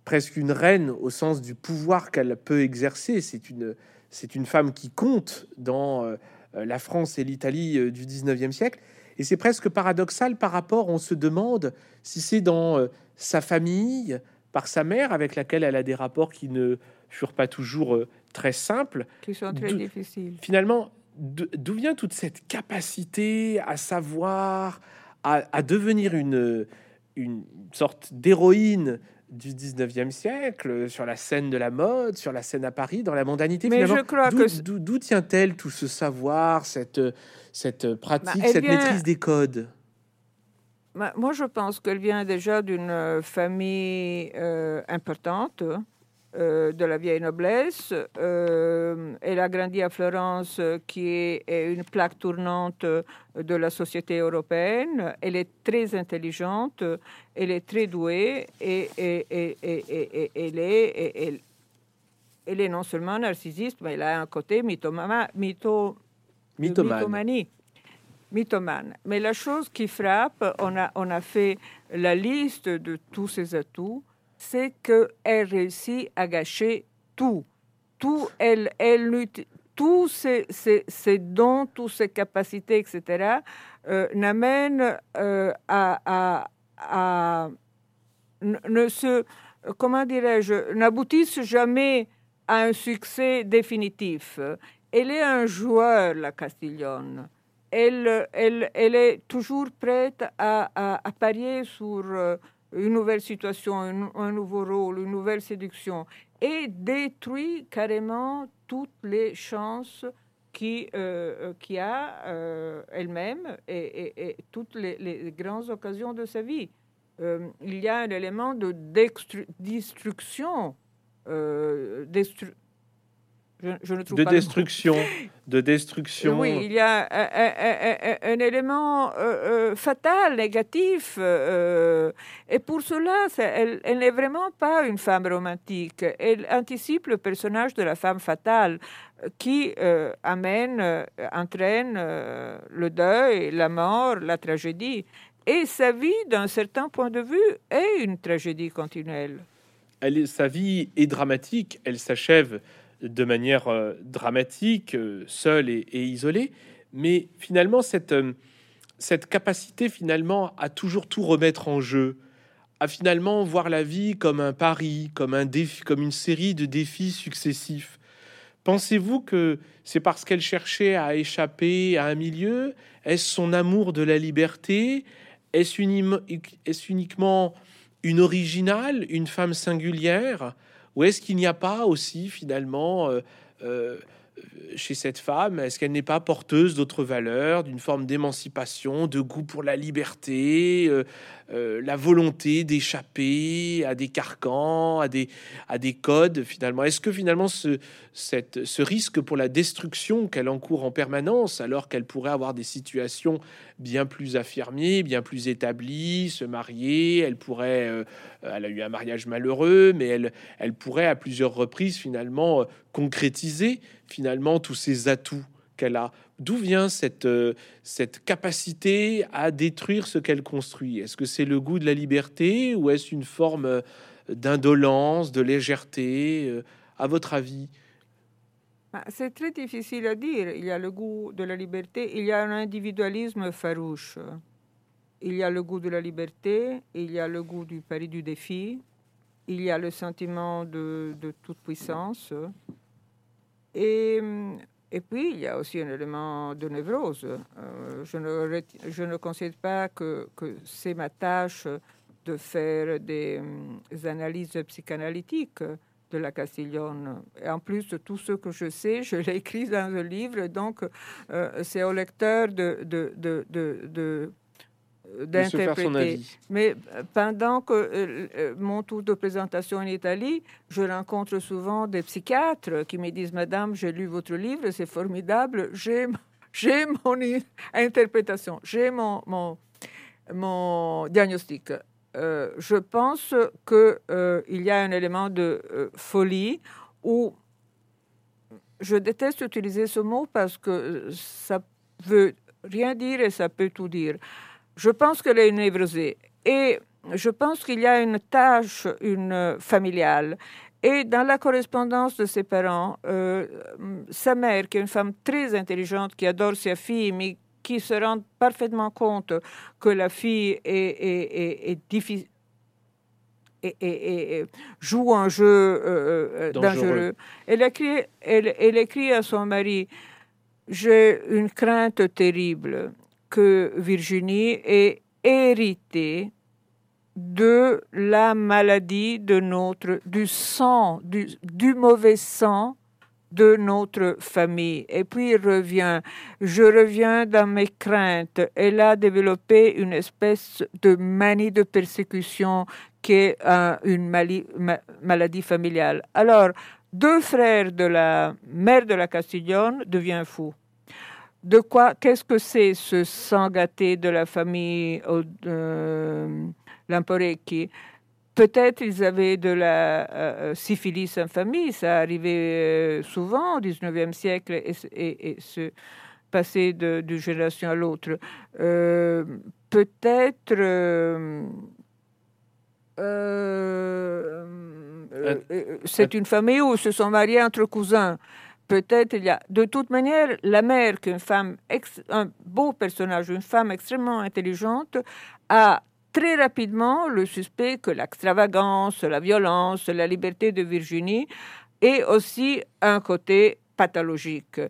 presque une reine au sens du pouvoir qu'elle peut exercer. C'est une, c'est une femme qui compte dans euh, la France et l'Italie euh, du 19e siècle. Et c'est presque paradoxal par rapport, on se demande si c'est dans euh, sa famille, par sa mère, avec laquelle elle a des rapports qui ne furent pas toujours très simples. Qui sont très difficiles. Finalement, d'où vient toute cette capacité à savoir, à, à devenir une, une sorte d'héroïne du 19e siècle, sur la scène de la mode, sur la scène à Paris, dans la mondanité. Mais je crois que d'où tient-elle tout ce savoir, cette, cette pratique, bah, cette maîtrise des codes bah, Moi, je pense qu'elle vient déjà d'une famille euh, importante. Euh, de la vieille noblesse. Euh, elle a grandi à Florence, qui est, une plaque tournante de la société européenne. Elle est très intelligente, elle est très douée et, elle, est, elle, est non seulement narcissiste, mais elle a un côté mythomane. mytho, mythomanie. Mythomane. Mais la chose qui frappe, on a, on a fait la liste de tous ses atouts c'est qu'elle réussit à gâcher tout. Tout, elle, elle tous ses, ses, dons, toutes ses capacités, etc., euh, n'amènent euh, à, à, ne se, comment dirais-je, n'aboutissent jamais à un succès définitif. Elle est un joueur, la Castiglione. Elle, est toujours prête à, parier sur euh, une nouvelle situation, un, nouveau rôle, une nouvelle séduction, et détruit carrément toutes les chances qui, euh, qui a euh, elle-même et, toutes les, grandes occasions de sa vie. Euh, il y a un élément de destruction, de destruction, de destruction. Oui, il y a un, élément euh, euh, fatal, négatif, euh, et pour cela, elle, elle n'est vraiment pas une femme romantique. Elle anticipe le personnage de la femme fatale qui amène, entraîne le deuil, la mort, la tragédie. Et sa vie, d'un certain point de vue, est une tragédie continuelle. Elle sa vie est dramatique, elle s'achève de manière euh, dramatique, euh, seule et, isolée, mais finalement cette, euh, cette capacité finalement à toujours tout remettre en jeu, à finalement voir la vie comme un pari, comme un défi, comme une série de défis successifs. Pensez-vous que c'est parce qu'elle cherchait à échapper à un milieu? Est-ce son amour de la liberté? Est-ce uniquement une originale, une femme singulière? Ou est-ce qu'il n'y a pas aussi finalement euh, euh, chez cette femme, est-ce qu'elle n'est pas porteuse d'autres valeurs, d'une forme d'émancipation, de goût pour la liberté, euh, la volonté d'échapper à des carcans, à des, à des codes finalement. Est-ce que finalement ce, ce risque pour la destruction qu'elle encourt en permanence, alors qu'elle pourrait avoir des situations bien plus affirmées, bien plus établies, se marier, elle pourrait, euh, elle a eu un mariage malheureux, mais elle, elle pourrait à plusieurs reprises finalement concrétiser finalement tous ces atouts qu'elle a D'où vient cette, euh, cette capacité à détruire ce qu'elle construit? Est-ce que c'est le goût de la liberté ou est-ce une forme euh, d'indolence, de légèreté? Euh, À votre avis? Bah, C'est très difficile à dire. Il y a le goût de la liberté, il y a un individualisme farouche. Il y a le goût de la liberté, il y a le goût du pari du défi, il y a le sentiment de, de toute puissance. Et hum, et puis, il y a aussi un élément de névrose. Euh, je, ne, je ne considère pas que, que c'est ma tâche de faire des, euh, analyses psychanalytiques de la Castiglione. Et en plus tout ce que je sais, je l'ai écrit dans un livre, donc euh, c'est au lecteur de, de, de d'interpréter. Mais euh, pendant que euh, euh, mon tour de présentation en Italie, je rencontre souvent des psychiatres qui me disent Madame, j'ai lu votre livre, c'est formidable, j'ai, mon interprétation, j'ai mon, mon, mon diagnostic. je pense qu'il y a un élément de folie où je déteste utiliser ce mot parce que ça veut rien dire et ça peut tout dire. Je pense qu'elle est névrosée. Et je pense qu'il y a une tâche une familiale. Et dans la correspondance de ses parents, euh, sa mère, qui est une femme très intelligente, qui adore sa fille, mais qui se rend parfaitement compte que la fille est, difficile et, joue un jeu euh, euh, dangereux. Elle écrit, elle écrit à son mari, j'ai une crainte terrible que Virginie est héritée de la maladie de notre, du sang, du, du mauvais sang de notre famille. Et puis il revient, je reviens dans mes craintes. Elle a développé une espèce de manie de persécution qui est une maladie familiale. Alors, deux frères de la mère de la Castiglione deviennent fous de quoi, qu'est-ce que c'est ce sang gâté de la famille euh, Lamporecchi Peut-être ils avaient de la euh, syphilis en famille, ça arrivait euh, souvent au 19e siècle et, et, se passait de, d'une génération à l'autre. Euh, peut-être c'est une famille où se sont mariés entre cousins peut-être il y a. De toute manière, la mère, qu'une femme, un beau personnage, une femme extrêmement intelligente, a très rapidement le suspect que l'extravagance, la violence, la liberté de Virginie est aussi un côté pathologique.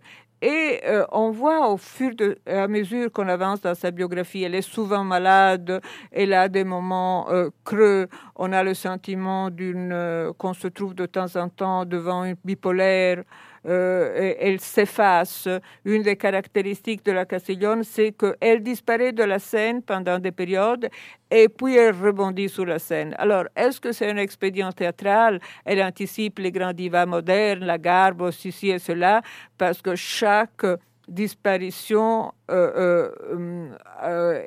Et euh, on voit au fur et à mesure qu'on avance dans sa biographie, elle est souvent malade, elle a des moments euh, creux, on a le sentiment euh, qu'on se trouve de temps en temps devant une bipolaire, euh, elle s'efface. Une des caractéristiques de la Castiglione, c'est qu'elle disparaît de la scène pendant des périodes et puis elle rebondit sur la scène. Alors, est-ce que c'est un expédient théâtral? Elle anticipe les grands divas modernes, la garbe, ceci et cela, parce que chaque disparition euh, euh, euh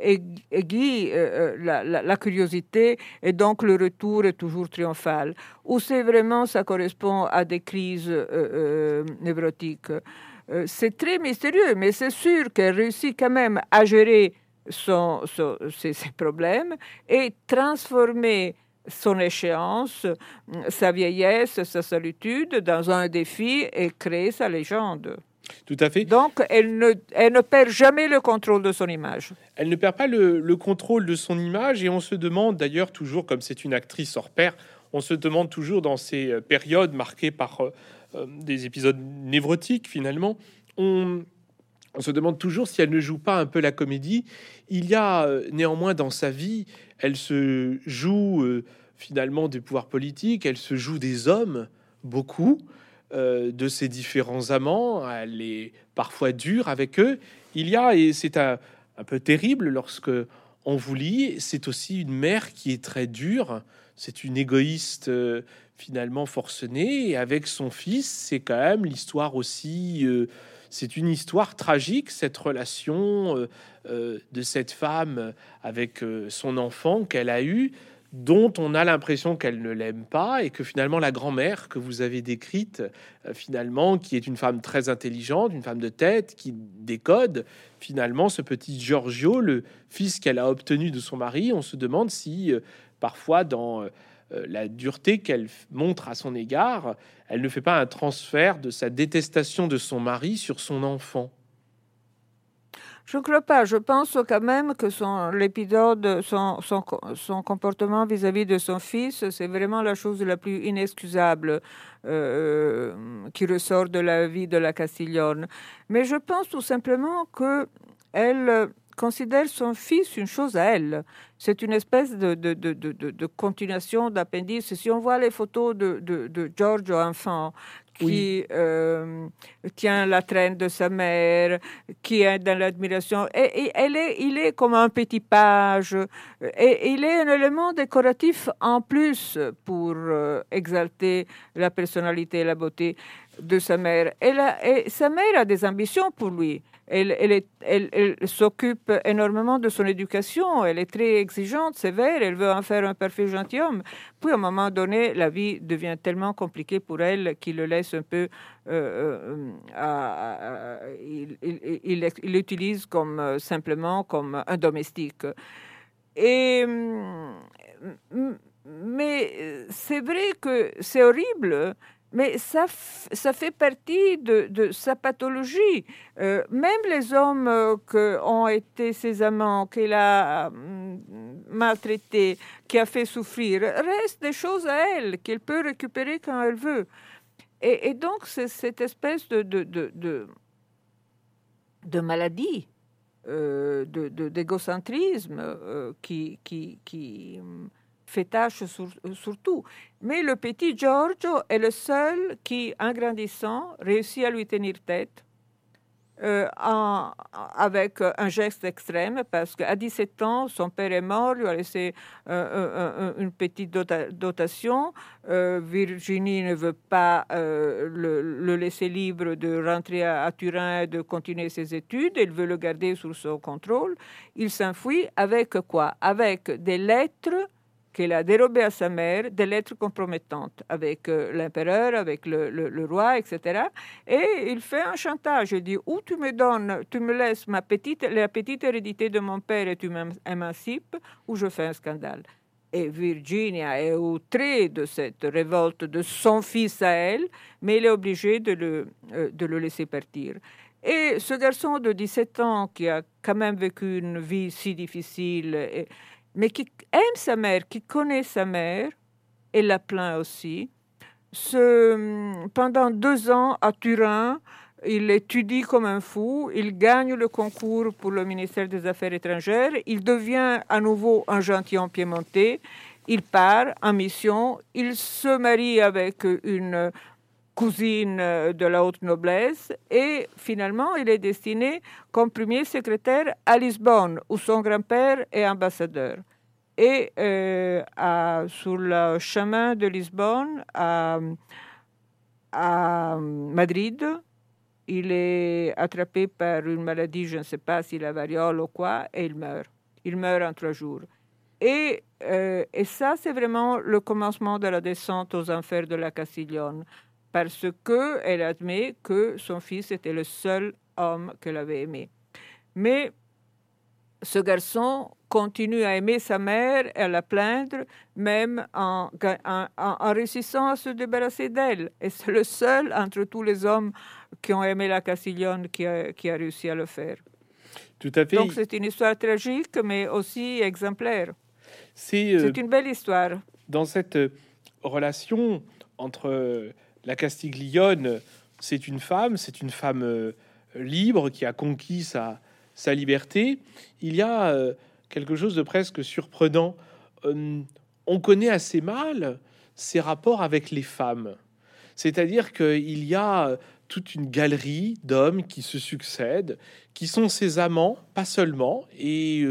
aiguille euh, la, curiosité et donc le retour est toujours triomphal. Ou c'est vraiment ça correspond à des crises névrotiques? c'est très mystérieux, mais c'est sûr qu'elle réussit quand même à gérer ses, ses, problèmes et transformer son échéance, sa vieillesse, sa solitude dans un défi et créer sa légende. Tout à fait. Donc, elle ne, elle ne perd jamais le contrôle de son image. Elle ne perd pas le, contrôle de son image et on se demande d'ailleurs toujours, comme c'est une actrice hors pair, on se demande toujours dans ces euh, périodes marquées par euh, euh, des épisodes névrotiques finalement, on, on, se demande toujours si elle ne joue pas un peu la comédie. Il y a néanmoins dans sa vie, elle se joue finalement des pouvoirs politiques, elle se joue des hommes beaucoup. Euh, de ses différents amants, elle est parfois dure avec eux. Il y a, et c'est un, peu terrible lorsque on vous lit. C'est aussi une mère qui est très dure. C'est une égoïste finalement forcenée. Et avec son fils, c'est quand même l'histoire aussi. c'est une histoire tragique, cette relation de cette femme avec son enfant qu'elle a eu dont on a l'impression qu'elle ne l'aime pas et que finalement la grand-mère que vous avez décrite, euh, finalement, qui est une femme très intelligente, une femme de tête, qui décode, finalement, ce petit Giorgio, le fils qu'elle a obtenu de son mari, on se demande si euh, parfois dans euh, la dureté qu'elle montre à son égard, elle ne fait pas un transfert de sa détestation de son mari sur son enfant. Je ne crois pas. Je pense quand même que son l'épisode, son, son, son, comportement vis-à-vis de son fils, c'est vraiment la chose la plus inexcusable euh, qui ressort de la vie de la Castiglione. Mais je pense tout simplement que elle considère son fils une chose à elle. C'est une espèce de, de, de, de continuation d'appendice. Si on voit les photos de, Giorgio enfant, qui euh, tient la traîne de sa mère, qui est dans l'admiration. Et, il est comme un petit page. Et, il est un élément décoratif en plus pour euh, exalter la personnalité et la beauté de sa mère. et sa mère a des ambitions pour lui. Elle, s'occupe énormément de son éducation, elle est très exigeante, sévère, elle veut en faire un parfait gentilhomme. Puis à un moment donné, la vie devient tellement compliquée pour elle qu'il le laisse un peu, euh, euh, il l'utilise euh, simplement comme un domestique. Et mais c'est vrai que c'est horrible mais ça, ça fait partie de, sa pathologie. Euh, même les hommes euh, qui ont été ses amants, qu'il a euh, maltraités, qui a fait souffrir, restent des choses à elle qu'elle peut récupérer quand elle veut. Et, donc, c'est cette espèce de, de, de, de maladie, d'égocentrisme qui, qui, qui fait tâche sur, tout. Mais le petit Giorgio est le seul qui, en grandissant, réussit à lui tenir tête. Euh, avec un geste extrême, parce qu'à 17 ans, son père est mort, lui a laissé euh, une petite dotation. Euh, Virginie ne veut pas le, laisser libre de rentrer à, à, Turin et de continuer ses études. Elle veut le garder sous son contrôle. Il s'enfuit avec quoi? Avec des lettres qu'elle a dérobé à sa mère des lettres compromettantes avec euh, l'empereur, avec le, roi, etc. Et il fait un chantage. Il dit ou tu me donnes, tu me laisses ma petite, la petite hérédité de mon père et tu m'émancipes, ou je fais un scandale. Et Virginia est outrée de cette révolte de son fils à elle, mais elle est obligée de le, euh, de le laisser partir. Et ce garçon de 17 ans qui a quand même vécu une vie si difficile, et, mais qui aime sa mère, qui connaît sa mère, et la plaint aussi. Pendant deux ans à Turin, il étudie comme un fou, il gagne le concours pour le ministère des Affaires étrangères, il devient à nouveau un gentilhomme piémontais, il part en mission, il se marie avec une cousine de la haute noblesse et finalement il est destiné comme premier secrétaire à Lisbonne où son grand-père est ambassadeur. Et euh, sur le chemin de Lisbonne à, à Madrid, il est attrapé par une maladie, je ne sais pas si la variole ou quoi, et il meurt. Il meurt en trois jours. Et, euh, et ça, c'est vraiment le commencement de la descente aux enfers de la Castiglione parce qu'elle admet que son fils était le seul homme qu'elle avait aimé. Mais ce garçon continue à aimer sa mère et à la plaindre, même en, en, réussissant à se débarrasser d'elle. Et c'est le seul entre tous les hommes qui ont aimé la Castiglione qui a, qui a réussi à le faire. Tout à fait. Donc c'est une histoire tragique, mais aussi exemplaire. C'est euh, une belle histoire. Dans cette relation entre la Castiglione, c'est une femme, c'est une femme euh, libre qui a conquis sa, sa liberté. Il y a euh, quelque chose de presque surprenant. Euh, on connaît assez mal ses rapports avec les femmes. C'est-à-dire qu'il y a toute une galerie d'hommes qui se succèdent, qui sont ses amants, pas seulement, et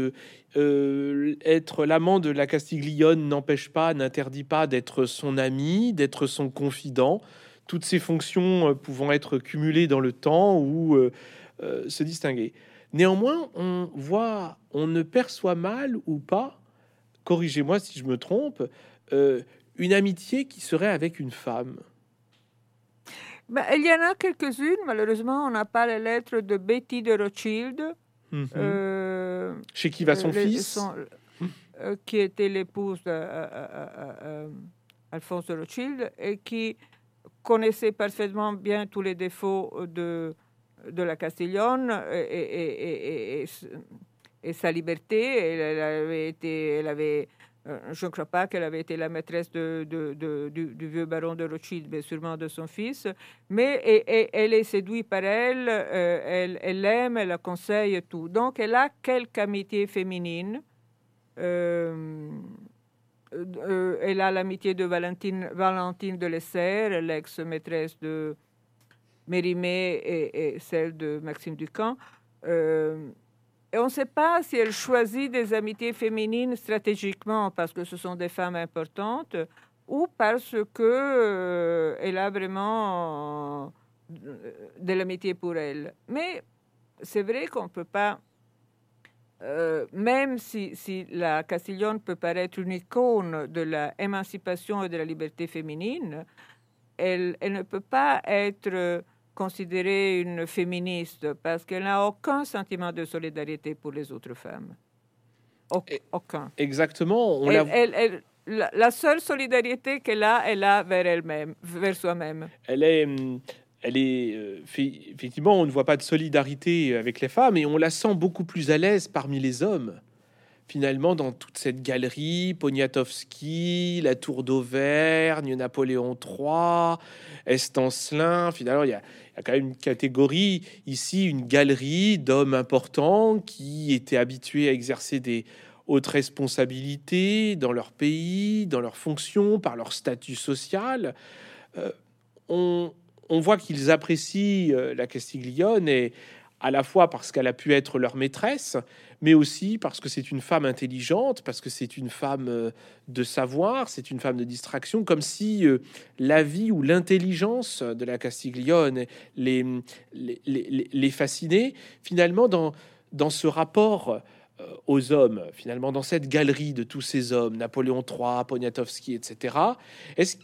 être l'amant de la Castiglione n'empêche pas, n'interdit pas d'être son ami, d'être son confident, toutes ces fonctions pouvant être cumulées dans le temps ou se distinguer. Néanmoins, on voit, on ne perçoit mal ou pas, corrigez-moi si je me trompe, une amitié qui serait avec une femme. Ben, il y en a quelques-unes, malheureusement, on n'a pas les lettres de Betty de Rothschild. Mhm. Euh, Chez qui va son fils euh, Qui était l'épouse d'Alphonse de Rothschild et qui connaissait parfaitement bien tous les défauts de, de la Castiglione et, et, et, sa liberté. Elle, avait été, elle avait euh, je ne crois pas qu'elle avait été la maîtresse de, du, vieux baron de Rothschild, mais sûrement de son fils. Mais elle est séduite par elle, euh, elle, elle l'aime, elle la conseille tout. Donc, elle a quelques amitiés féminines. Euh, elle a l'amitié de Valentine, de Lesser, l'ex-maîtresse de Mérimée et, celle de Maxime Ducamp. Et on ne sait pas si elle choisit des amitiés féminines stratégiquement parce que ce sont des femmes importantes ou parce que euh, a vraiment euh, de l'amitié pour elle. Mais c'est vrai qu'on ne peut pas, euh, même si, si, la Castiglione peut paraître une icône de l'émancipation et de la liberté féminine, elle, elle ne peut pas être considérée une féministe parce qu'elle n'a aucun sentiment de solidarité pour les autres femmes. aucun. Exactement. On elle, la, seule solidarité qu'elle a, elle a vers elle-même, vers soi-même. Elle est, hum, elle est euh, effectivement, on ne voit pas de solidarité avec les femmes et on la sent beaucoup plus à l'aise parmi les hommes finalement dans toute cette galerie, Poniatowski, la Tour d'Auvergne, Napoléon III, Estancelin, finalement il y, a, quand même une catégorie ici, une galerie d'hommes importants qui étaient habitués à exercer des hautes responsabilités dans leur pays, dans leurs fonctions, par leur statut social. Euh, on, on, voit qu'ils apprécient euh, la Castiglione et à la fois parce qu'elle a pu être leur maîtresse, mais aussi parce que c'est une femme intelligente, parce que c'est une femme euh, de savoir, c'est une femme de distraction, comme si euh, la vie ou l'intelligence de la Castiglione les, fascinait. Finalement, dans, ce rapport aux hommes, finalement, dans cette galerie de tous ces hommes, Napoléon III, Poniatowski, etc., est-ce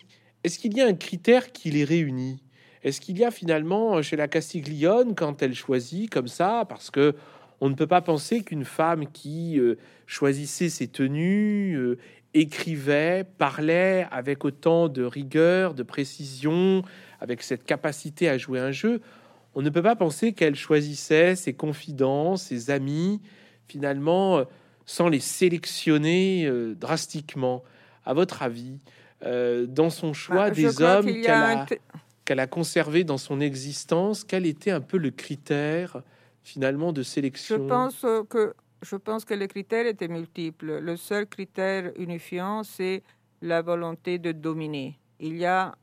est qu'il y a un critère qui les réunit? Est-ce qu'il y a finalement euh, chez la Castiglione, quand elle choisit comme ça, parce que on ne peut pas penser qu'une femme qui euh, choisissait ses tenues, euh, écrivait, parlait avec autant de rigueur, de précision, avec cette capacité à jouer un jeu, on ne peut pas penser qu'elle choisissait ses confidents, ses amis, finalement, sans les sélectionner drastiquement. À votre avis, dans son choix bah, des hommes qu'elle a qu'elle a conservé dans son existence, quel était un peu le critère finalement de sélection Je pense que je pense que les critères étaient multiples. Le seul critère unifiant, c'est la volonté de dominer. Il y a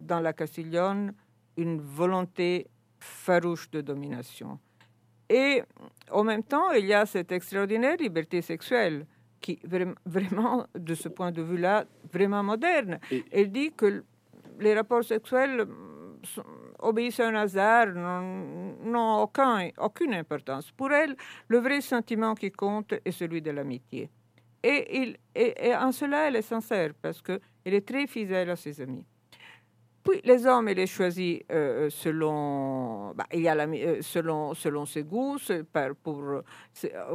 dans la Castiglione une volonté farouche de domination. Et en même temps, il y a cette extraordinaire liberté sexuelle qui, vraiment, de ce point de vue-là, vraiment moderne. Elle dit que les rapports sexuels mm, obéissent à un hasard, n'ont aucun, aucune importance. Pour elle, le vrai sentiment qui compte est celui de l'amitié. Et, en cela, elle est sincère parce qu'elle est très fidèle à ses amis. Puis les hommes, elle les choisit euh, selon, bah, euh, selon, ses goûts. Pour,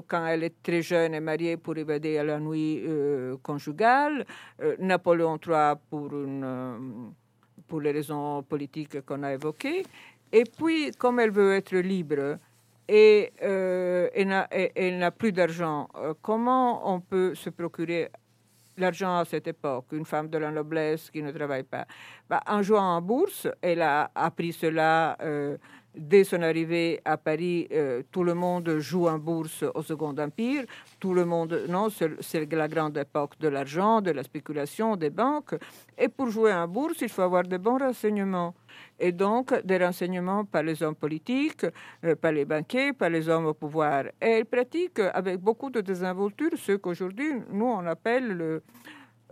quand elle est très jeune et mariée pour évader à la nuit euh, conjugale. Napoléon III pour une pour les raisons politiques qu'on a évoquées. Et puis, comme elle veut être libre et euh, elle n'a plus d'argent, euh, comment on peut se procurer l'argent à cette époque, une femme de la noblesse qui ne travaille pas bah, En jouant en bourse, elle a appris cela euh, dès son arrivée à Paris, euh, tout le monde joue en bourse au Second Empire. Tout le monde, non, c'est la grande époque de l'argent, de la spéculation, des banques. Et pour jouer en bourse, il faut avoir de bons renseignements. Et donc, des renseignements par les hommes politiques, euh, par les banquiers, par les hommes au pouvoir. Et il pratique avec beaucoup de désinvolture ce qu'aujourd'hui, nous, on appelle le.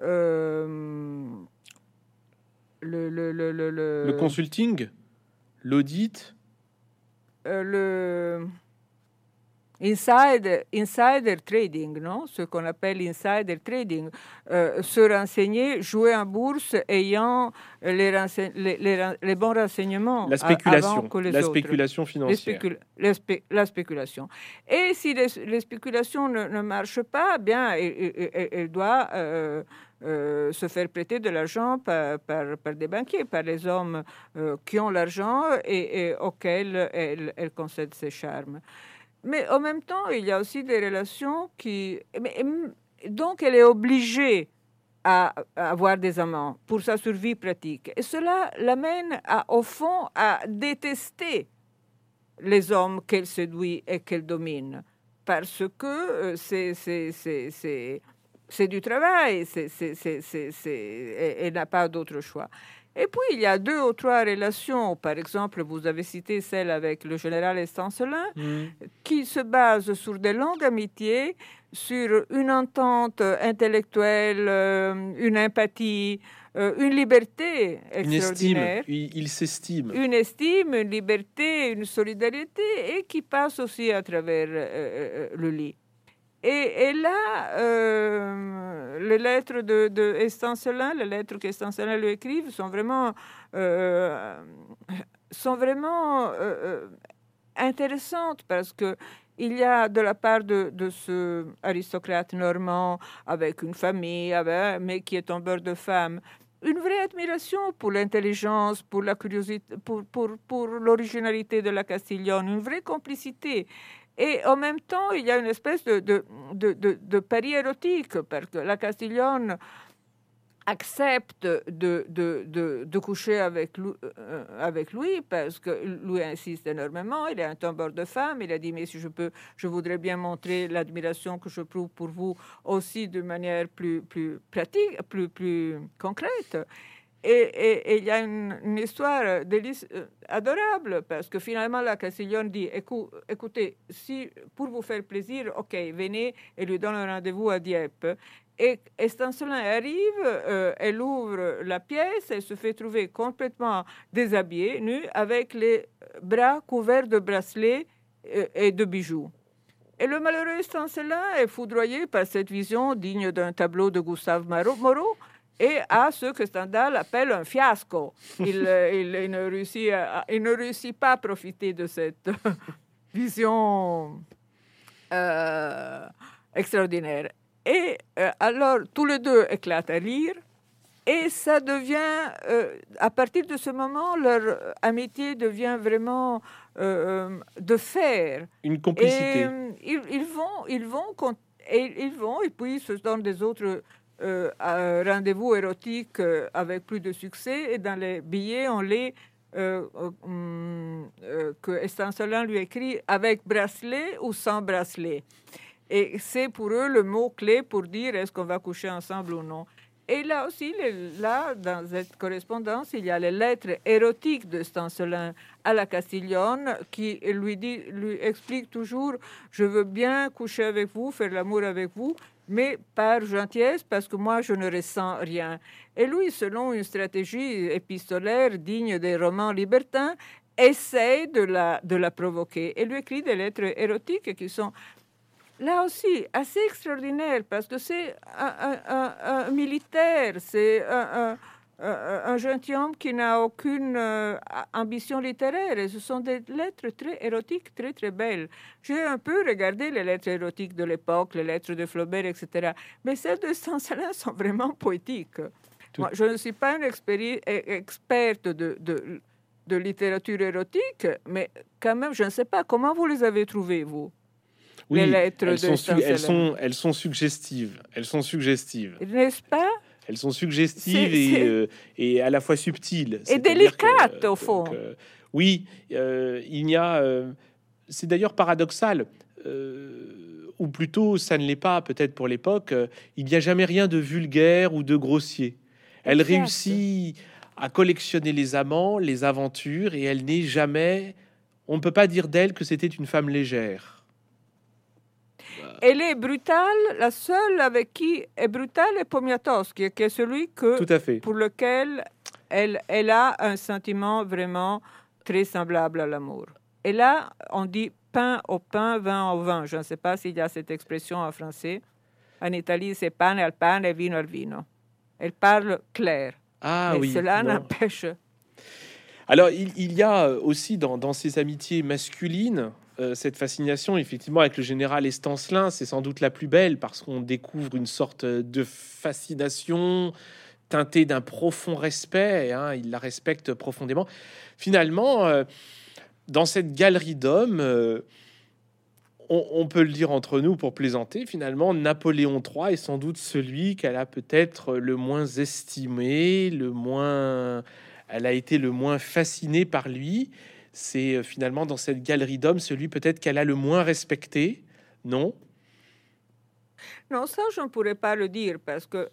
Euh, le, le, le, le, le consulting, l'audit, euh, le insider, insider trading, non? Ce qu'on appelle insider trading, euh, se renseigner, jouer en bourse ayant les, les, les, bons renseignements. La spéculation, que les la spéculation financière. la spéculation. Et si les, spéculations ne, ne, marchent pas, bien, elle, doit... Euh, euh, se faire prêter de l'argent par, par, des banquiers, par les hommes euh, qui ont l'argent et, auxquels elle, elle, concède ses charmes. Mais en même temps, il y a aussi des relations qui... donc, elle est obligée à, avoir des amants pour sa survie pratique. Et cela l'amène, au fond, à détester les hommes qu'elle séduit et qu'elle domine. Parce que euh, c'est c'est du travail, elle n'a pas d'autre choix. Et puis, il y a deux ou trois relations. Par exemple, vous avez cité celle avec le général Estancelin, mm. qui se base sur de longues amitiés, sur une entente intellectuelle, euh, une empathie, euh, une liberté extraordinaire. Une estime, il s'estime. Une estime, une liberté, une solidarité, et qui passe aussi à travers euh, le lit. Et, là, euh, les lettres de, de les lettres qu'Estancelin lui écrivent, sont vraiment, euh, sont vraiment euh, intéressantes parce que il y a de la part de, de, ce aristocrate normand avec une famille, mais qui est un beurre de femme, une vraie admiration pour l'intelligence, pour la curiosité, pour, pour, pour l'originalité de la Castiglione, une vraie complicité. Et en même temps, il y a une espèce de, de, de, pari érotique, parce que la Castiglione accepte de, de, de, coucher avec lui, euh, parce que lui insiste énormément. Il est un tombeur de femme. Il a dit, mais si je peux, je voudrais bien montrer l'admiration que je prouve pour vous aussi de manière plus, plus pratique, plus, plus concrète. Et, il y a une, histoire euh, adorable parce que finalement la Castiglione dit écoutez, si pour vous faire plaisir, ok, venez et lui donne un rendez-vous à Dieppe. Et Estancelin arrive, euh, elle ouvre la pièce, elle se fait trouver complètement déshabillée, nue, avec les bras couverts de bracelets euh, et de bijoux. Et le malheureux Estancelin est foudroyé par cette vision digne d'un tableau de Gustave Moreau et à ce que Stendhal appelle un fiasco. Il, il, ne, réussit il ne réussit pas à profiter de cette vision euh, extraordinaire. Et euh, alors, tous les deux éclatent à rire. Et ça devient, euh, à partir de ce moment, leur amitié devient vraiment de fer. Une complicité. Et, ils, vont, ils vont, et ils vont, et puis ils se donnent des autres euh, rendez-vous érotique euh, avec plus de succès. Et dans les billets, on lit euh, que Estancelin lui écrit avec bracelet ou sans bracelet. Et c'est pour eux le mot-clé pour dire est-ce qu'on va coucher ensemble ou non. Et là aussi, là, dans cette correspondance, il y a les lettres érotiques de Stancelin à la Castiglione qui lui, dit, lui explique toujours Je veux bien coucher avec vous, faire l'amour avec vous, mais par gentillesse, parce que moi, je ne ressens rien. Et lui, selon une stratégie épistolaire digne des romans libertins, essaie de la, de la provoquer et lui écrit des lettres érotiques qui sont là aussi assez extraordinaires, parce que c'est un, militaire, c'est un un gentilhomme qui n'a aucune euh, ambition littéraire. Et ce sont des lettres très érotiques, très très belles. J'ai un peu regardé les lettres érotiques de l'époque, les lettres de Flaubert, etc. Mais celles de Stancelin sont vraiment poétiques. Moi, je ne suis pas une experte de, de, de, littérature érotique, mais quand même, je ne sais pas comment vous les avez trouvées, vous. Oui, les lettres elles, de sont elles, sont, elles sont suggestives. Elles sont suggestives. N'est-ce pas Elles sont suggestives et, euh, et, à la fois subtiles. Et délicates, au fond. oui, il y a... c'est d'ailleurs paradoxal ou plutôt ça ne l'est pas peut-être pour l'époque, il n'y a jamais rien de vulgaire ou de grossier. Elle réussit à collectionner les amants, les aventures, et elle n'est jamais... On ne peut pas dire d'elle que c'était une femme légère. Elle est brutale, la seule avec qui est brutale est Pomiatowski, qui est celui que, Tout à fait. pour lequel elle, elle a un sentiment vraiment très semblable à l'amour. Et là, on dit pain au pain, vin au vin. Je ne sais pas s'il y a cette expression en français. En Italie, c'est pane al pane et vino al vino. Elle parle clair. Ah oui. Cela n'empêche. Alors, il, y a aussi dans, dans ces amitiés masculines euh, cette fascination, effectivement, avec le général Estancelin, c'est sans doute la plus belle parce qu'on découvre une sorte de fascination teintée d'un profond respect. Hein, il la respecte profondément. Finalement, euh, dans cette galerie d'hommes, euh, on, peut le dire entre nous pour plaisanter, finalement, Napoléon III est sans doute celui qu'elle a peut-être le moins estimé, le moins, elle a été le moins fascinée par lui. C'est euh, finalement dans cette galerie d'hommes celui peut-être qu'elle a le moins respecté, non? Non, ça je ne pourrais pas le dire parce que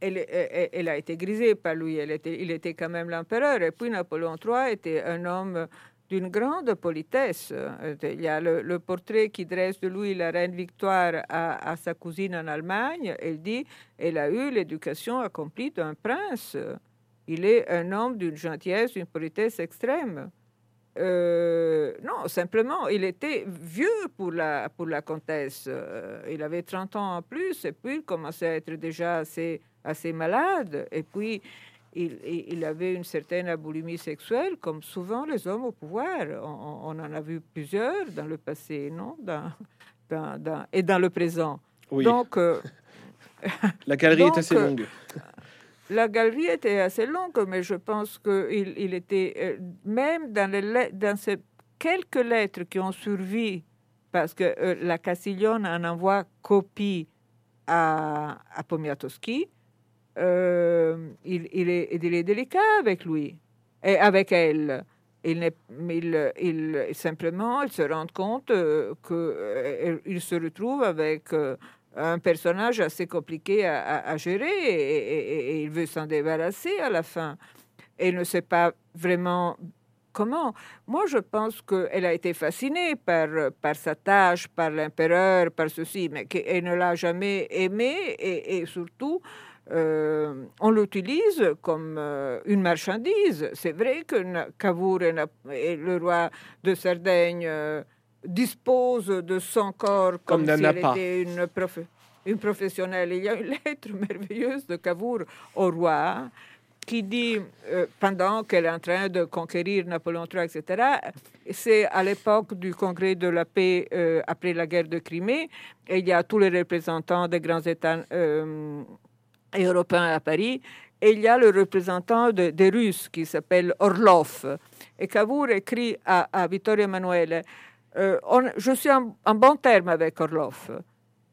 elle, a été grisée par lui. Il était quand même l'empereur. Et puis Napoléon III était un homme d'une grande politesse. Il y a le, portrait qui dresse de lui la reine Victoire à, sa cousine en Allemagne. Elle dit elle a eu l'éducation accomplie d'un prince. Il est un homme d'une gentillesse, d'une politesse extrême. Euh, non, simplement, il était vieux pour la, pour la comtesse. Euh, il avait 30 ans en plus, et puis il commençait à être déjà assez, assez malade. Et puis, il, avait une certaine aboulimie sexuelle, comme souvent les hommes au pouvoir. On, en a vu plusieurs dans le passé, non? Dans, dans, Et dans le présent. Oui. Donc, euh, la galerie est assez longue. Euh, la galerie était assez longue, mais je pense qu'il il était, euh, même dans, ces quelques lettres qui ont survécu, parce que la Castiglione en envoie copie à, Pomiatowski, euh, il, est, délicat avec lui et avec elle. Il, simplement, il se rend compte euh, qu'il euh, se retrouve avec un personnage assez compliqué à, gérer et, il veut s'en débarrasser à la fin. Et ne sait pas vraiment comment. Moi, je pense qu'elle a été fascinée par, sa tâche, par l'empereur, par ceci, mais qu'elle ne l'a jamais aimé et, et surtout euh, on l'utilise comme euh, une marchandise. C'est vrai que Cavour et, le roi de Sardaigne euh, disposent de son corps comme, si elle était une, une, professionnelle. Il y a une lettre merveilleuse de Cavour au roi qui dit, pendant qu'elle est en train de conquérir Napoléon III, etc., c'est à l'époque du congrès de la paix après la guerre de Crimée, et il y a tous les représentants des grands États européen à Paris, et il y a le représentant des Russes qui s'appelle Orlov. Et Cavour écrit à, à Vittorio Emanuele euh, Je suis en, bon terme avec Orlov,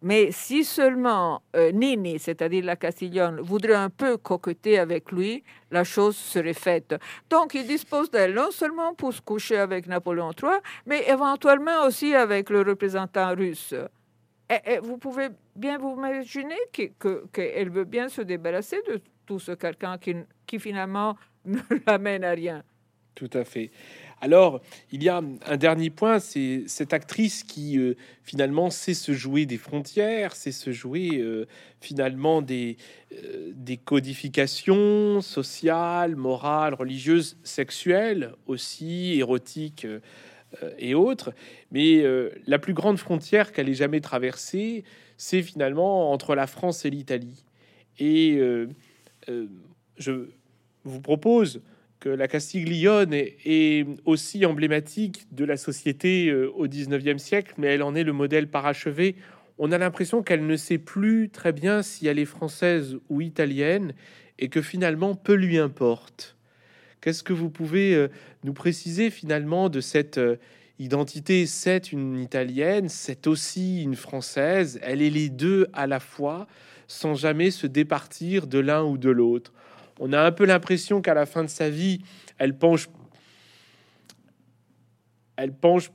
mais si seulement euh, Nini, c'est-à-dire la Castiglione, voudrait un peu coqueter avec lui, la chose serait faite. Donc il dispose d'elle non seulement pour se coucher avec Napoléon III, mais éventuellement aussi avec le représentant russe. Et, vous pouvez bien vous imaginer qu'elle veut bien se débarrasser de tout ce quelqu'un qui, qui finalement ne l'amène à rien. Tout à fait. Alors, il y a un dernier point, c'est cette actrice qui euh, finalement sait se jouer des frontières, sait se jouer euh, finalement des, euh, des codifications sociales, morales, religieuses, sexuelles, aussi érotiques et autres. Mais la plus grande frontière qu'elle ait jamais traversée, c'est finalement entre la France et l'Italie. Et je vous propose la Castiglione est, aussi emblématique de la société euh, au 19e siècle, mais elle en est le modèle parachevé. On a l'impression qu'elle ne sait plus très bien si elle est française ou italienne et que finalement peu lui importe. Qu'est-ce que vous pouvez nous préciser finalement de cette identité, c'est une italienne, c'est aussi une française, elle est les deux à la fois. sans jamais se départir de l'un ou de l'autre. On a un peu l'impression qu'à la fin de sa vie, elle penche,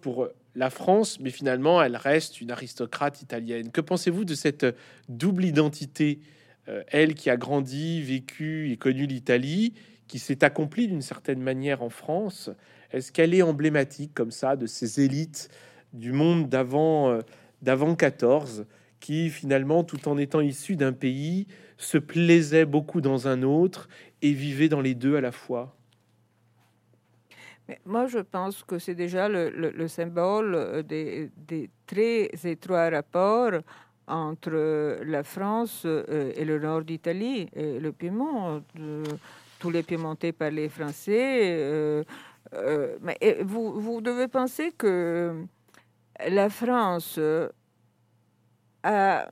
pour la France, mais finalement, elle reste une aristocrate italienne. Que pensez-vous de cette double identité, euh, elle qui a grandi, vécu et connu l'Italie, qui s'est accomplie d'une certaine manière en France? Est-ce qu'elle est emblématique comme ça de ces élites du monde d'avant euh, d'avant 14 qui finalement, tout en étant issus d'un pays, se plaisaient beaucoup dans un autre et vivaient dans les deux à la fois moi, je pense que c'est déjà le, symbole euh, des, très étroits rapports entre la France euh, et le nord d'Italie, et le Piémont. tous les Piémontais parlaient français. mais vous, vous devez penser que la France a,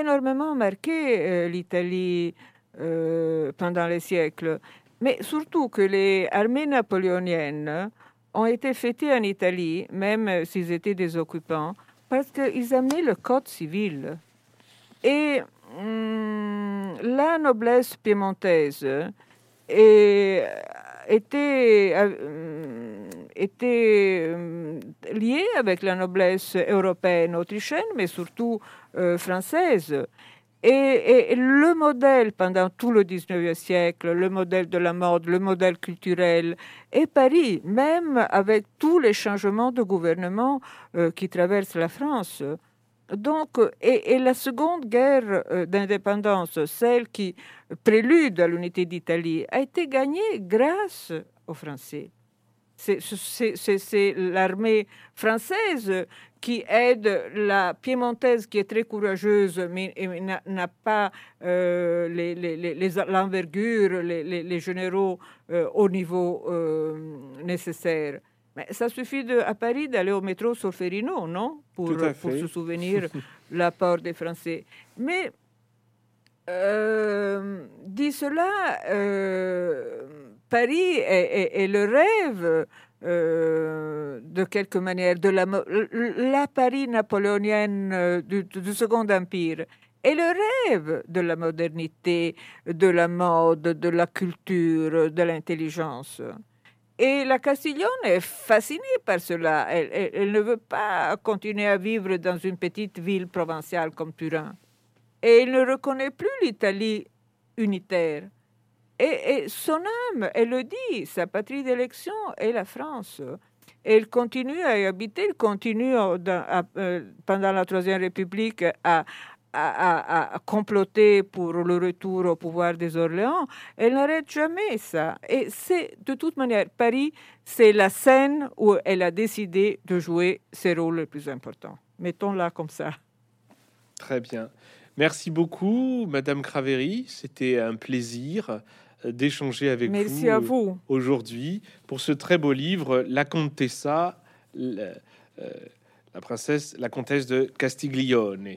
énormément marqué euh, l'Italie euh, pendant les siècles, mais surtout que les armées napoléoniennes ont été fêtées en Italie, même s'ils étaient des occupants, parce qu'ils amenaient le code civil. Et hum, la noblesse piémontaise était, euh, était euh, lié avec la noblesse européenne, autrichienne, mais surtout euh, française. Et, le modèle pendant tout le 19e siècle, le modèle de la mode, le modèle culturel, est Paris, même avec tous les changements de gouvernement qui traversent la France. Donc, et, la seconde guerre euh, d'indépendance, celle qui prélude à l'unité d'Italie, a été gagnée grâce aux Français. C'est l'armée française qui aide la piémontaise qui est très courageuse mais n'a pas euh, l'envergure, les, les, généraux euh, au niveau nécessaire. Mais ça suffit de, à Paris d'aller au métro Solferino, non? Pour, pour, se souvenir l'apport des Français. Mais euh, dit cela, euh, Paris est, le rêve, euh, de quelque manière, de la, Paris napoléonienne du, du, Second Empire. Et le rêve de la modernité, de la mode, de la culture, de l'intelligence. Et la Castiglione est fascinée par cela. Elle, ne veut pas continuer à vivre dans une petite ville provinciale comme Turin. Et elle ne reconnaît plus l'Italie unitaire. Et, son âme, elle le dit, sa patrie d'élection est la France. Elle continue à y habiter, elle continue euh, pendant la Troisième République à, à, comploter pour le retour au pouvoir des Orléans, elle n'arrête jamais ça. Et c'est de toute manière, Paris, c'est la scène où elle a décidé de jouer ses rôles les plus importants. Mettons-la comme ça. Très bien. Merci beaucoup, Madame Craveri. C'était un plaisir d'échanger avec Merci à vous aujourd'hui pour ce très beau livre, La Contessa, la, euh, la princesse, la comtesse de Castiglione.